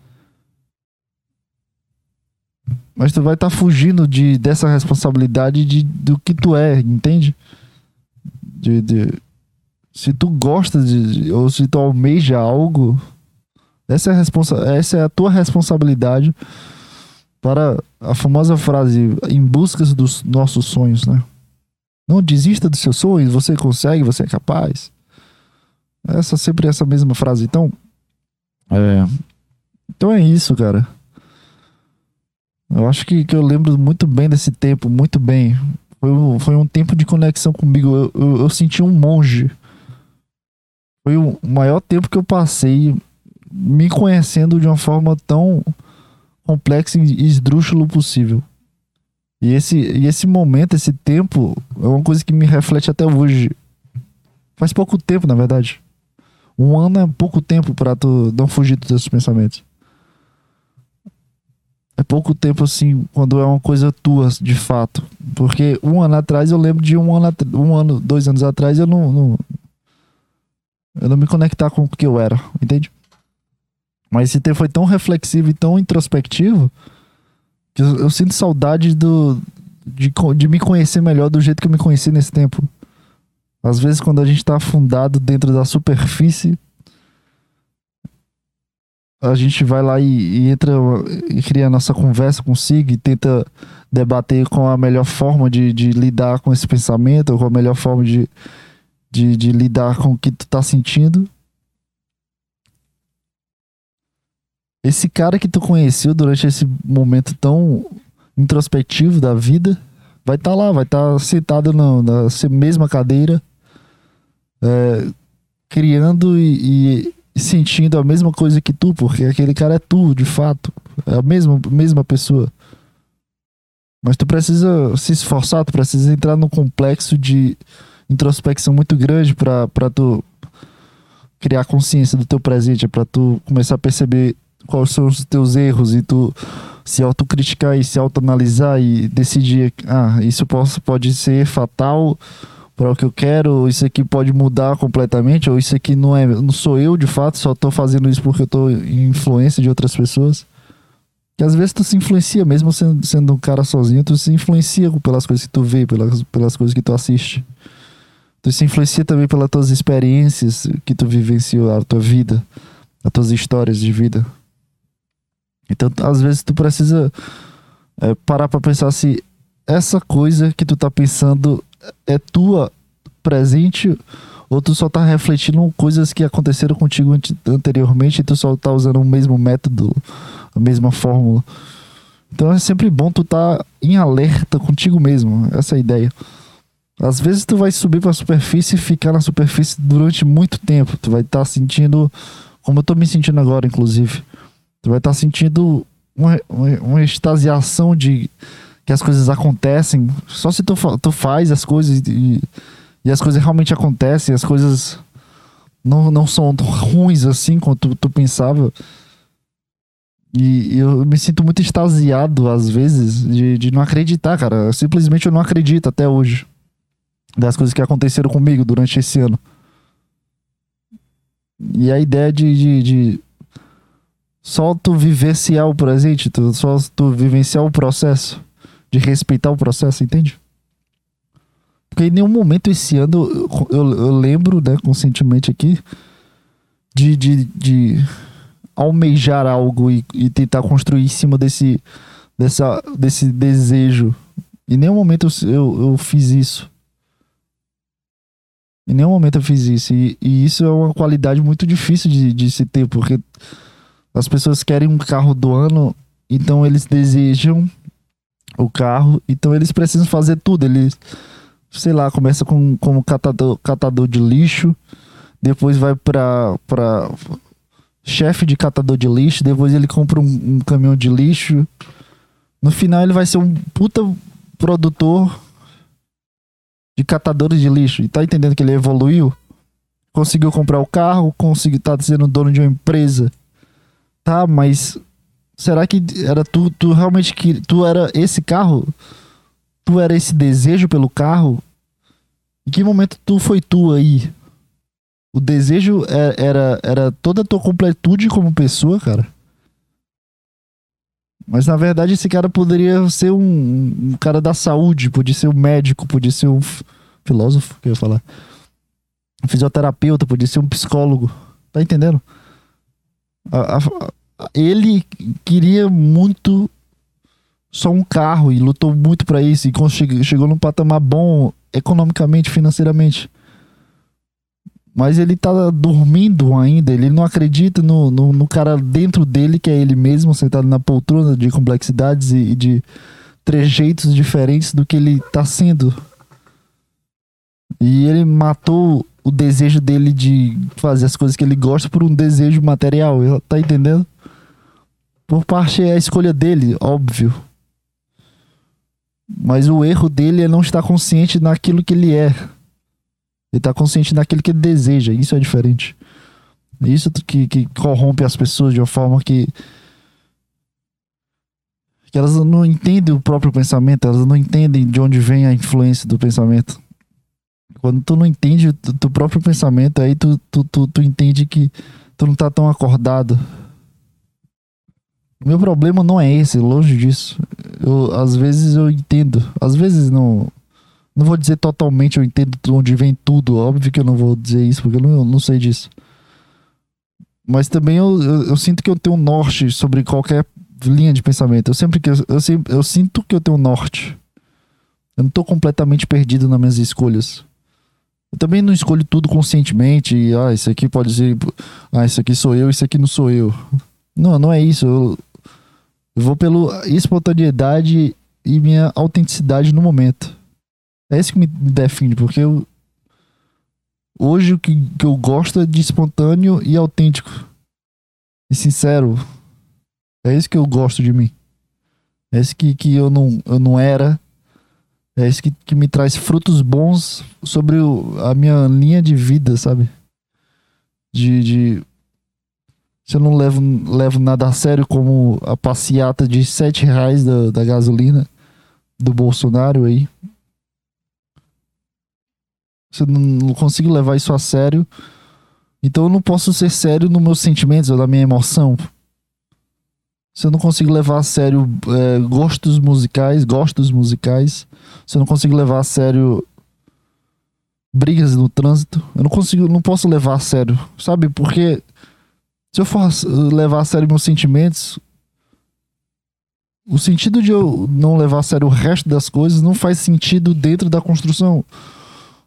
mas tu vai estar fugindo de, dessa responsabilidade de, do que tu é, entende? De, de- se tu gosta de, ou se tu almeja algo, essa é a, responsa essa é a tua responsabilidade para a famosa frase em busca dos nossos sonhos, né? Não desista dos seus sonhos, você consegue, você é capaz. Essa sempre essa mesma frase. Então, é, então é isso, cara. Eu acho que, que eu lembro muito bem desse tempo, muito bem. Foi, foi um tempo de conexão comigo. Eu, eu, eu senti um monge. Foi o maior tempo que eu passei me conhecendo de uma forma tão complexa e esdrúxulo possível. E esse, e esse momento, esse tempo, é uma coisa que me reflete até hoje. Faz pouco tempo, na verdade. Um ano é pouco tempo pra tu não fugir dos teus pensamentos. É pouco tempo assim, quando é uma coisa tua, de fato. Porque um ano atrás eu lembro de um ano, um ano dois anos atrás eu não, não. Eu não me conectar com o que eu era, entende? Mas esse tempo foi tão reflexivo e tão introspectivo que eu, eu sinto saudade do, de, de me conhecer melhor do jeito que eu me conheci nesse tempo. Às vezes, quando a gente tá afundado dentro da superfície, a gente vai lá e, e entra e cria a nossa conversa consigo e tenta debater com a melhor forma de, de lidar com esse pensamento, com a melhor forma de, de, de lidar com o que tu tá sentindo. Esse cara que tu conheceu durante esse momento tão introspectivo da vida vai estar lá, vai estar sentado no- na se- mesma cadeira, é, criando e- e sentindo a mesma coisa que tu, porque aquele cara é tu, de fato, é a mesma, mesma pessoa. Mas tu precisa se esforçar, tu precisa entrar num complexo de introspecção muito grande pra tu criar consciência do teu presente, pra tu começar a perceber quais são os teus erros e tu se autocriticar e se autoanalisar e decidir, ah, isso posso, pode ser fatal para o que eu quero, isso aqui pode mudar completamente, ou isso aqui não é, não sou eu de fato, só tô fazendo isso porque eu tô em influência de outras pessoas. Que às vezes tu se influencia, mesmo sendo, sendo um cara sozinho, tu se influencia pelas coisas que tu vê, pelas, pelas coisas que tu assiste. Tu se influencia também pelas tuas experiências que tu vivenciou, a tua vida, as tuas histórias de vida. Então, às vezes, tu precisa é, parar pra pensar se essa coisa que tu tá pensando é tua presente ou tu só tá refletindo coisas que aconteceram contigo ante- anteriormente e tu só tá usando o mesmo método, a mesma fórmula. Então é sempre bom tu tá em alerta contigo mesmo, essa é a ideia. Às vezes tu vai subir pra superfície e ficar na superfície durante muito tempo. Tu vai estar sentindo, como eu tô me sentindo agora, inclusive. Tu vai estar sentindo uma, uma, uma extasiação de que as coisas acontecem. Só se tu, tu faz as coisas e, e as coisas realmente acontecem, as coisas não, não são ruins assim quanto tu, tu pensava. E eu me sinto muito extasiado, às vezes, de, de não acreditar, cara. Simplesmente eu não acredito até hoje das coisas que aconteceram comigo durante esse ano. E a ideia de, de, de só tu vivenciar o presente, tu, só tu vivenciar o processo, de respeitar o processo, entende? Porque em nenhum momento esse ano eu, eu, eu lembro, né, conscientemente aqui, de, de, de almejar algo e, e tentar construir em cima desse, dessa, desse desejo. Em nenhum momento eu, eu, fiz isso. Em nenhum momento eu fiz isso. E, e isso é uma qualidade muito difícil de, de se ter, porque as pessoas querem um carro do ano, então eles desejam o carro, então eles precisam fazer tudo. Eles, sei lá, começa com como catador, catador de lixo, depois vai pra, pra chefe de catador de lixo, depois ele compra um, um caminhão de lixo. No final ele vai ser um puta produtor de catadores de lixo. E tá entendendo que ele evoluiu? Conseguiu comprar o carro, conseguiu tá sendo dono de uma empresa. Tá, mas será que era tu, tu realmente que tu era esse carro? Tu era esse desejo pelo carro? Em que momento tu foi tu aí? O desejo é- era, era toda a tua completude como pessoa, cara. Mas na verdade esse cara poderia ser um, um cara da saúde, podia ser um médico, podia ser um filósofo, que eu ia falar. Um fisioterapeuta, podia ser um psicólogo. Tá entendendo? A- a- ele queria muito só um carro e lutou muito pra isso e cons- chegou num patamar bom economicamente, financeiramente. Mas ele tá dormindo ainda, ele não acredita no, no, no cara dentro dele, que é ele mesmo, sentado na poltrona de complexidades e, e de trejeitos diferentes do que ele tá sendo. E ele matou o desejo dele de fazer as coisas que ele gosta por um desejo material, tá entendendo? Por parte é a escolha dele, óbvio. Mas o erro dele é não estar consciente naquilo que ele é. Ele está consciente naquilo que ele deseja. Isso é diferente. Isso que, que corrompe as pessoas de uma forma que. que elas não entendem o próprio pensamento, elas não entendem de onde vem a influência do pensamento. Quando tu não entende o teu próprio pensamento, aí tu, tu, tu, tu entende que tu não tá tão acordado. Meu problema não é esse, longe disso. Eu, às vezes eu entendo, às vezes não. Não vou dizer totalmente eu entendo de onde vem tudo, óbvio que eu não vou dizer isso, porque eu não, eu não sei disso. Mas também eu, eu, eu sinto que eu tenho um norte sobre qualquer linha de pensamento. Eu sempre que eu, eu, eu sinto que eu tenho um norte. Eu não tô completamente perdido nas minhas escolhas. Eu também não escolho tudo conscientemente. E, ah, isso aqui pode ser. Ah, isso aqui sou eu, isso aqui não sou eu. Não, não é isso. Eu, eu vou pela espontaneidade e minha autenticidade no momento. É isso que me, define, porque eu, hoje o que, que eu gosto é de espontâneo e autêntico. E sincero. É isso que eu gosto de mim. É isso que, que eu, não, eu não era. É isso que, que me traz frutos bons sobre o- a minha linha de vida, sabe? De. de se eu não levo, levo nada a sério como a passeata de 7 reais da, da gasolina do Bolsonaro aí. Se eu não consigo levar isso a sério, então eu não posso ser sério nos meus sentimentos ou na minha emoção. Se eu não consigo levar a sério é, gostos musicais, gostos musicais, se eu não consigo levar a sério brigas no trânsito, eu não consigo, não posso levar a sério, sabe? Porque se eu for uh, levar a sério meus sentimentos, o sentido de eu não levar a sério o resto das coisas não faz sentido dentro da construção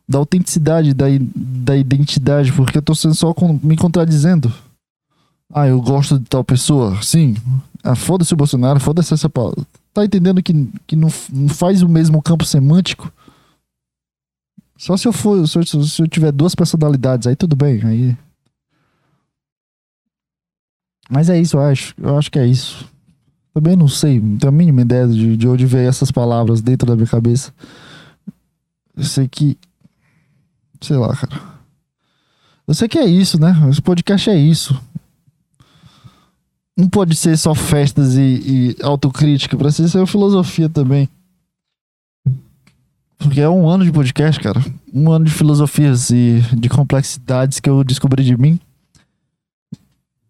da autenticidade, da, da identidade, porque eu tô sendo só con- me contradizendo. Ah, eu gosto de tal pessoa, sim. Ah, foda-se o Bolsonaro, foda-se essa palavra. Tá entendendo que, que não, não faz o mesmo campo semântico? Só se eu for, se eu, se eu tiver duas personalidades, aí tudo bem, aí. Mas é isso, eu acho. Eu acho que é isso. Também não sei, não tenho a mínima ideia de, de onde veio essas palavras dentro da minha cabeça. Eu sei que. Sei lá, cara. Eu sei que é isso, né? Esse podcast é isso. Não pode ser só festas e, e autocrítica, precisa ser filosofia também. Porque é um ano de podcast, cara. Um ano de filosofias e de complexidades que eu descobri de mim.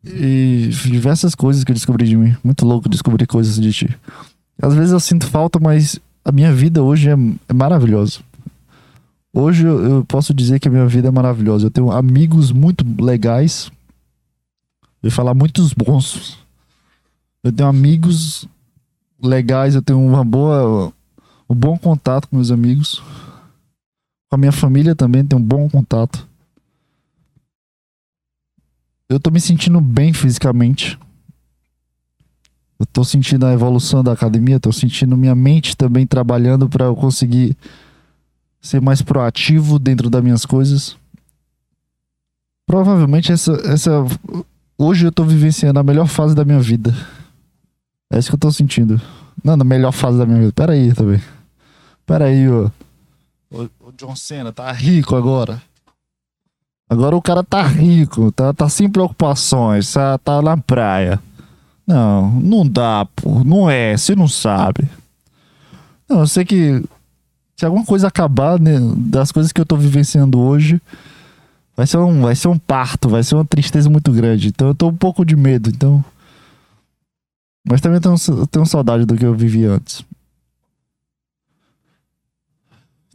E diversas coisas que eu descobri de mim. Muito louco descobrir coisas de ti. Às vezes eu sinto falta, mas a minha vida hoje é, é maravilhosa. Hoje eu, posso dizer que a minha vida é maravilhosa. Eu tenho amigos muito legais. Eu falar muitos bons. Eu tenho amigos legais, eu tenho uma boa, um bom contato com meus amigos. Com a minha família também tenho um bom contato. Eu tô me sentindo bem fisicamente. Eu tô sentindo a evolução da academia, tô sentindo minha mente também trabalhando para eu conseguir ser mais proativo dentro das minhas coisas. Provavelmente essa, essa hoje eu tô vivenciando a melhor fase da minha vida. É isso que eu tô sentindo. Não, na melhor fase da minha vida. Pera aí também. Pera aí, ô. O John Cena tá rico agora. Agora o cara tá rico, tá, tá sem preocupações, tá, tá na praia. Não, não dá, pô. Não é, você não sabe. Não, eu sei que se alguma coisa acabar né, das coisas que eu tô vivenciando hoje, vai ser, um, vai ser um parto, vai ser uma tristeza muito grande. Então eu tô um pouco de medo, então. Mas também tenho, tenho saudade do que eu vivi antes.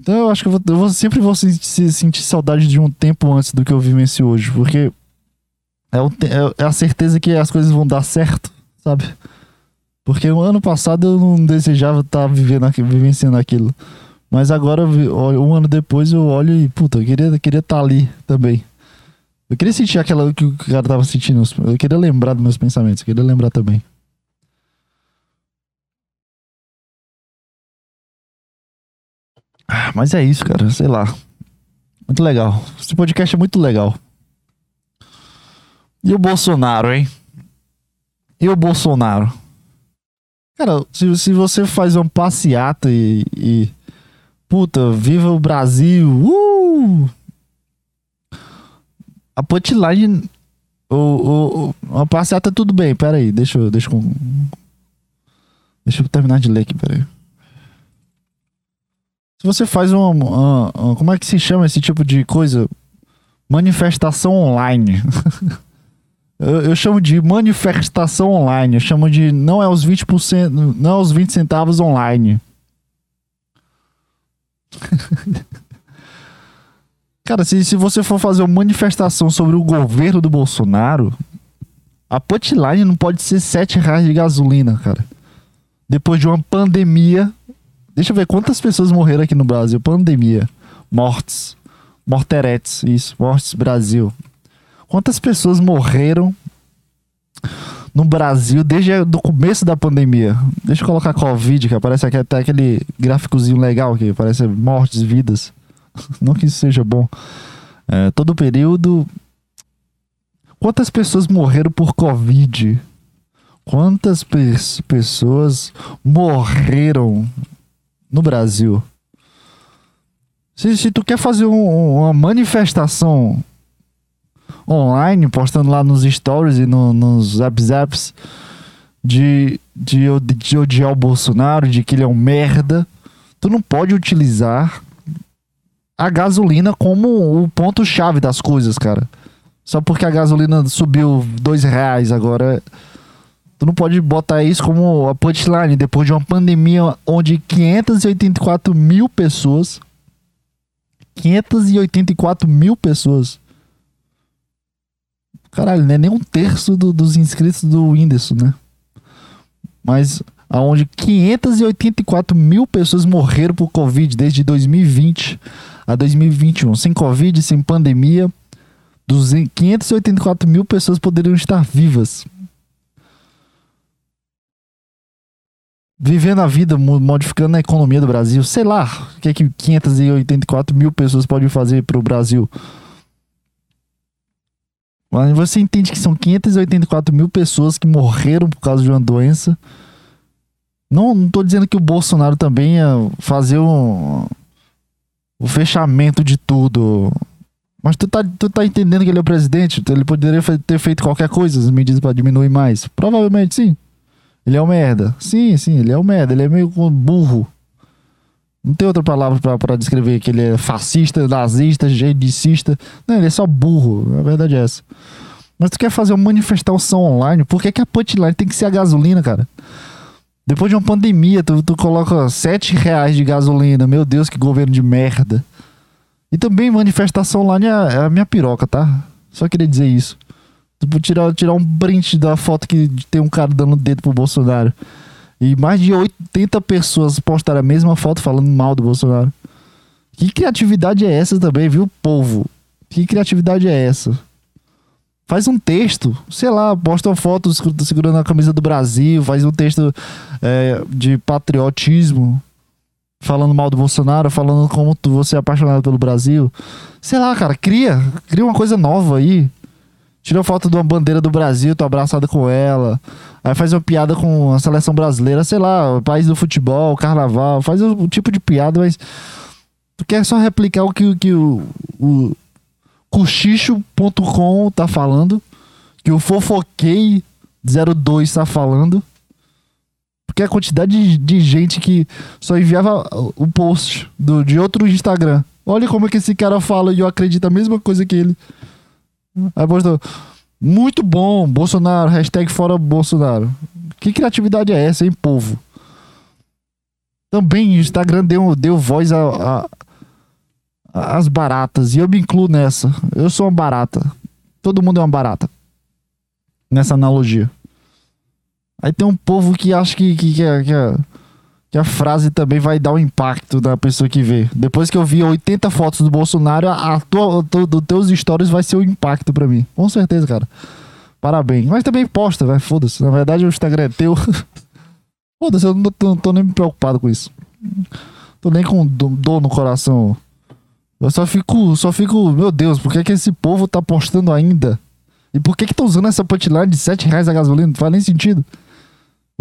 Então eu acho que eu, vou, eu sempre vou se- se- sentir saudade de um tempo antes do que eu vivencio hoje, porque é, o é- é a certeza que as coisas vão dar certo, sabe? Porque o ano passado eu não desejava estar vivendo aqui, vivenciando aquilo. Mas agora, um ano depois, eu olho e, puta, eu queria estar queria tá ali também. Eu queria sentir aquela que o cara tava sentindo. Eu queria lembrar dos meus pensamentos. Eu queria lembrar também. Mas é isso, cara. Sei lá. Muito legal. Esse podcast é muito legal. E o Bolsonaro, hein? E o Bolsonaro? Cara, se, se você faz uma passeata e, e. Puta, viva o Brasil! Uh! A punchline. O, o, o- uma passeata tudo bem, pera aí, deixa eu. Deixa eu, deixa eu terminar de ler aqui, pera aí. Se você faz uma, uma- uma- Como é que se chama esse tipo de coisa? Manifestação online. eu, eu chamo de manifestação online. Eu chamo de. Não é os 20%. Não é os 20 centavos online. Cara, se, se você for fazer uma manifestação sobre o governo do Bolsonaro, a punchline não pode ser 7 reais de gasolina, cara. Depois de uma pandemia. Deixa eu ver quantas pessoas morreram aqui no Brasil. Pandemia. Mortes. Morteretes. Isso. Mortes Brasil. Quantas pessoas morreram no Brasil desde o começo da pandemia? Deixa eu colocar Covid, que aparece aqui até aquele gráficozinho legal que aparece mortes, vidas. Não que isso seja bom. É, todo período. Quantas pessoas morreram por Covid? Quantas pes- pessoas morreram no Brasil? Se, se tu quer fazer um- uma manifestação online, postando lá nos stories e no- nos zaps de, de, de odiar o Bolsonaro, de que ele é um merda, tu não pode utilizar a gasolina como o ponto-chave das coisas, cara. Só porque a gasolina subiu dois reais agora. Tu não pode botar isso como a punchline depois de uma pandemia onde 584 mil pessoas. 584 mil pessoas. Caralho, não é nem um terço do- dos inscritos do Whindersson, né? Mas aonde 584 mil pessoas morreram por Covid desde 2020 a 2021. Sem Covid, sem pandemia, 200 584 mil pessoas poderiam estar vivas. Vivendo a vida, mo- modificando a economia do Brasil. Sei lá o que, é que 584 mil pessoas podem fazer para o Brasil. Mas você entende que são 584 mil pessoas que morreram por causa de uma doença. Não, não tô dizendo que o Bolsonaro também ia fazer um, o fechamento de tudo. Mas tu tá, tu tá entendendo que ele é o presidente? Ele poderia ter feito qualquer coisa, as medidas pra diminuir mais. Provavelmente sim. Ele é um merda. Sim, sim, ele é um merda. Ele é meio burro. Não tem outra palavra pra descrever que ele é fascista, nazista, genicista. Não, ele é só burro. A verdade é essa. Mas tu quer fazer uma manifestação online, por que, que a punchline tem que ser a gasolina, cara? Depois de uma pandemia, tu, tu coloca 7 reais de gasolina. Meu Deus, que governo de merda. E também manifestação online é, é a minha piroca, tá? Só queria dizer isso. Tipo, tirar, tirar um print da foto que tem um cara dando dedo pro Bolsonaro. E mais de 80 pessoas postaram a mesma foto falando mal do Bolsonaro. Que criatividade é essa também, viu, povo? Que criatividade é essa? Faz um texto, sei lá, posta uma foto segura- segurando a camisa do Brasil, faz um texto é, de patriotismo, falando mal do Bolsonaro, falando como você é apaixonado pelo Brasil. Sei lá, cara, cria, cria uma coisa nova aí. Tira uma foto de uma bandeira do Brasil, tu abraçada com ela. Aí faz uma piada com a seleção brasileira, sei lá, o país do futebol, carnaval, faz o tipo de piada, mas tu quer só replicar o que, o que o, o cochicho.com tá falando, que o fofoquei 02 tá falando. Porque a quantidade de, de gente que só enviava o post do, de outro Instagram. Olha como é que esse cara fala e eu acredito a mesma coisa que ele. Aí postou. Muito bom, Bolsonaro, hashtag fora Bolsonaro. Que criatividade é essa, hein, povo? Também o Instagram deu, deu voz a, a- a- às baratas. E eu me incluo nessa. Eu sou uma barata. Todo mundo é uma barata. Nessa analogia. Aí tem um povo que acha que, que, que, é, que, é, que a frase também vai dar um impacto na pessoa que vê. Depois que eu vi 80 fotos do Bolsonaro, a, a tua, tu, do teus stories vai ser o impacto pra mim. Com certeza, cara. Parabéns. Mas também posta, vai, foda-se. Na verdade, o Instagram é teu. foda-se, eu não tô, não tô nem me preocupado com isso. Tô nem com do- dor no coração. Eu só fico, só fico, meu Deus, por que, que esse povo tá postando ainda? E por que que tá usando essa punchline de 7 reais a gasolina? Não faz nem sentido.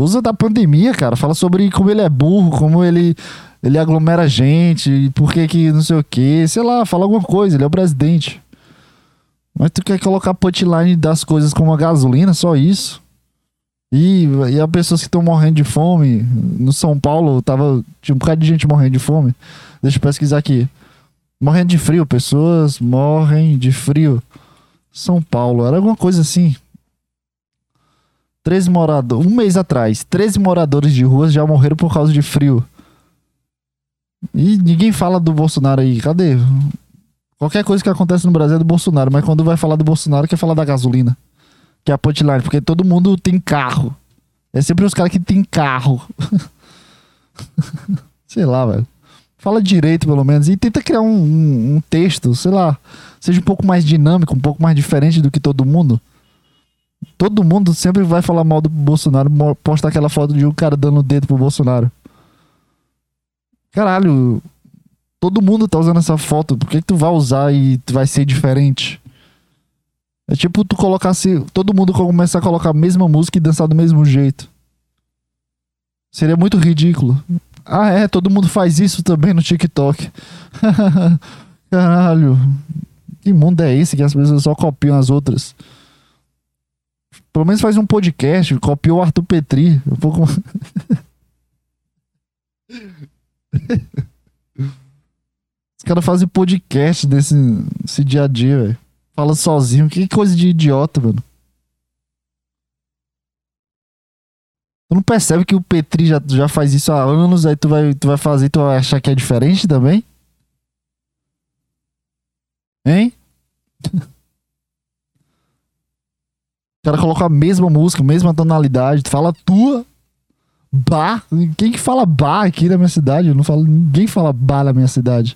Usa da pandemia, cara. Fala sobre como ele é burro, como ele, ele aglomera gente, por que que não sei o que. Sei lá, fala alguma coisa. Ele é o presidente. Mas tu quer colocar punchline das coisas como a gasolina, só isso. E, e as pessoas que estão morrendo de fome. No São Paulo, tava, tinha um bocado de gente morrendo de fome. Deixa eu pesquisar aqui. Morrendo de frio. Pessoas morrem de frio. São Paulo. Era alguma coisa assim. 13 moradores. Um mês atrás, 13 moradores de ruas já morreram por causa de frio. E ninguém fala do Bolsonaro aí. Cadê? Qualquer coisa que acontece no Brasil é do Bolsonaro, mas quando vai falar do Bolsonaro, quer falar da gasolina. Que é a punchline, porque todo mundo tem carro. É sempre os caras que tem carro. sei lá, velho. Fala direito, pelo menos. E tenta criar um, um- um texto, sei lá. Seja um pouco mais dinâmico, um pouco mais diferente do que todo mundo. Todo mundo sempre vai falar mal do Bolsonaro, posta aquela foto de um cara dando o dedo pro Bolsonaro. Caralho, todo mundo tá usando essa foto, por que, que tu vai usar e tu vai ser diferente? É tipo tu colocasse. Todo mundo começar a colocar a mesma música e dançar do mesmo jeito. Seria muito ridículo. Ah, é, todo mundo faz isso também no TikTok. Caralho. Que mundo é esse que as pessoas só copiam as outras? Pelo menos faz um podcast, copiou o Arthur Petri. Um pouco. Os caras fazem podcast desse, dia a dia, velho. Fala sozinho. Que coisa de idiota, mano. Tu não percebe que o Petri já, já faz isso há anos, aí tu vai, tu vai fazer e tu vai achar que é diferente também? Hein? O cara coloca a mesma música, a mesma tonalidade, tu fala tua. Bar. Quem que fala bar aqui na minha cidade? Eu não falo, ninguém fala bar na minha cidade.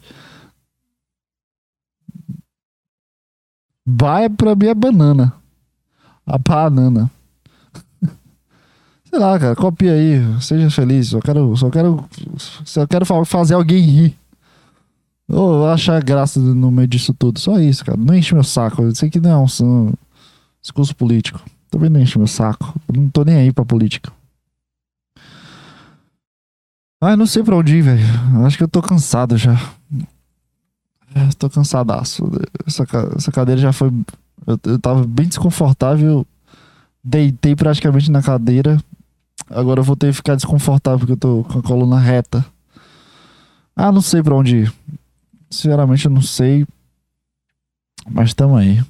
Bar é pra mim é banana. A banana. Sei lá, cara, copia aí, seja feliz. Só quero, só quero, só quero fa- fazer alguém rir. Ou achar graça no meio disso tudo. Só isso, cara. Não enche meu saco. Eu sei que não é um discurso político. Também não enche meu saco. Eu não tô nem aí pra política. Ah, eu não sei pra onde ir, velho. Acho que eu tô cansado já. É, tô cansadaço. Essa, essa cadeira já foi. Eu, eu tava bem desconfortável. Deitei praticamente na cadeira. Agora eu vou ter que ficar desconfortável porque eu tô com a coluna reta. Ah, não sei pra onde ir. Sinceramente, eu não sei. Mas tamo aí.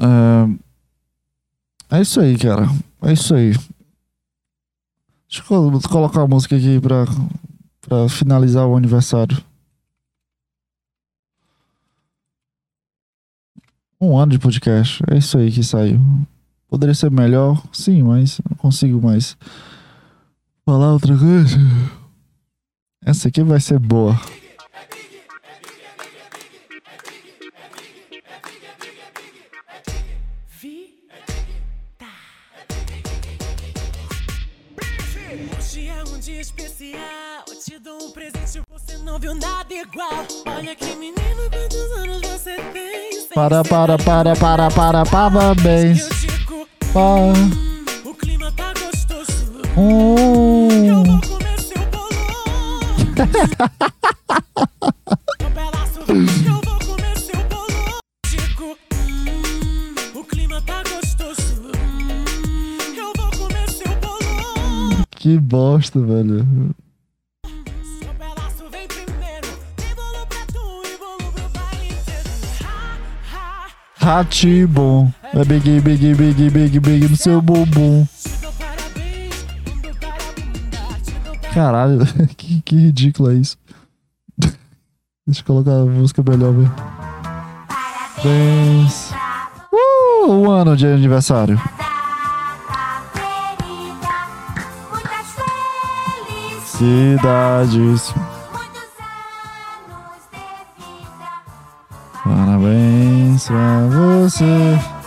É, é isso aí, cara. É isso aí. Deixa eu colo- colocar a música aqui pra, pra finalizar o aniversário. Um ano de podcast. É isso aí que saiu. Poderia ser melhor, sim, mas não consigo mais falar outra coisa. Essa aqui vai ser boa. Presente, você não viu nada igual. Olha que menino, quantos anos você tem? Sem Para, para, para, para, para, parabéns. Eu Pa- o clima tá gostoso. Eu Um. vou comer seu bolão. Eu vou comer seu bolão. Digo, hum, o clima tá gostoso. Hum, eu vou comer seu bolão. Que bosta, velho. Ha. Ratibom. É big, big, big, big, big no seu bumbum. Caralho, que, que ridículo é isso. Deixa eu colocar a música melhor, velho. Parabéns. Uh, um ano de aniversário. Data pra você.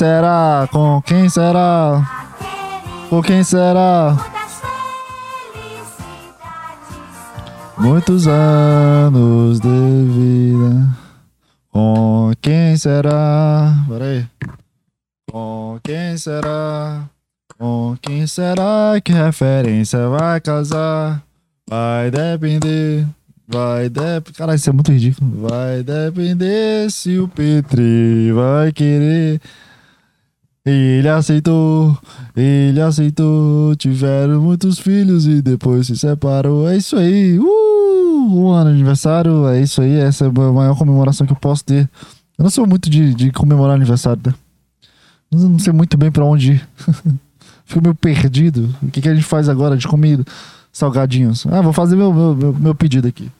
Será? Com quem será? Com quem será? Muitos anos de vida. Com quem será? Peraí. Com quem será? Com quem será que referência vai casar? Vai depender. Vai depender. Caralho, isso é muito ridículo. Vai depender se o Petri vai querer. Ele aceitou, ele aceitou. Tiveram muitos filhos e depois se separou. É isso aí. Uh, um ano de aniversário. É isso aí. Essa é a maior comemoração que eu posso ter. Eu não sou muito de, de comemorar aniversário, né? Eu não sei muito bem pra onde ir. Fico meio perdido. O que, que a gente faz agora de comida? Salgadinhos. Ah, vou fazer meu, meu, meu pedido aqui.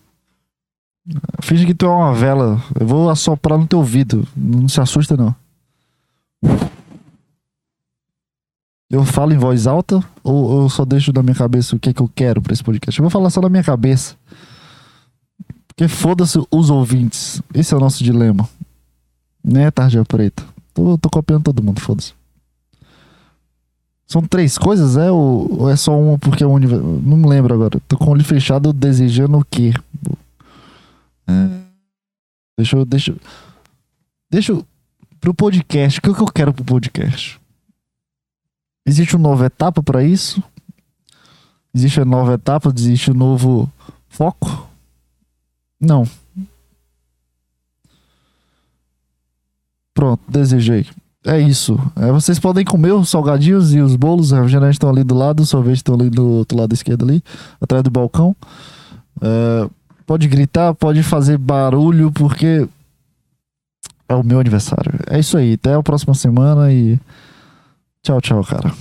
Finge que tu é uma vela. Eu vou assoprar no teu ouvido. Não se assusta, não. Eu falo em voz alta ou eu só deixo na minha cabeça o que é que eu quero pra esse podcast? Eu vou falar só na minha cabeça. Porque foda-se os ouvintes. Esse é o nosso dilema. Né, Tarja Preta? Tô, tô copiando todo mundo, foda-se. São três coisas, é? Ou, ou é só uma porque é um universo? Não me lembro agora. Tô com o olho fechado desejando o quê? É. Deixa eu. Deixa, deixa. Pro podcast, o que, que eu quero pro podcast? Existe uma nova etapa pra isso? Existe a nova etapa? Existe um novo foco? Não. Pronto, desejei. É isso. É, vocês podem comer os salgadinhos e os bolos. Os refrigerantes estão ali do lado, os sorvetes estão ali do outro lado esquerdo ali, atrás do balcão. É, pode gritar, pode fazer barulho, porque é o meu aniversário. É isso aí. Até a próxima semana e Ciao, ciao, cara.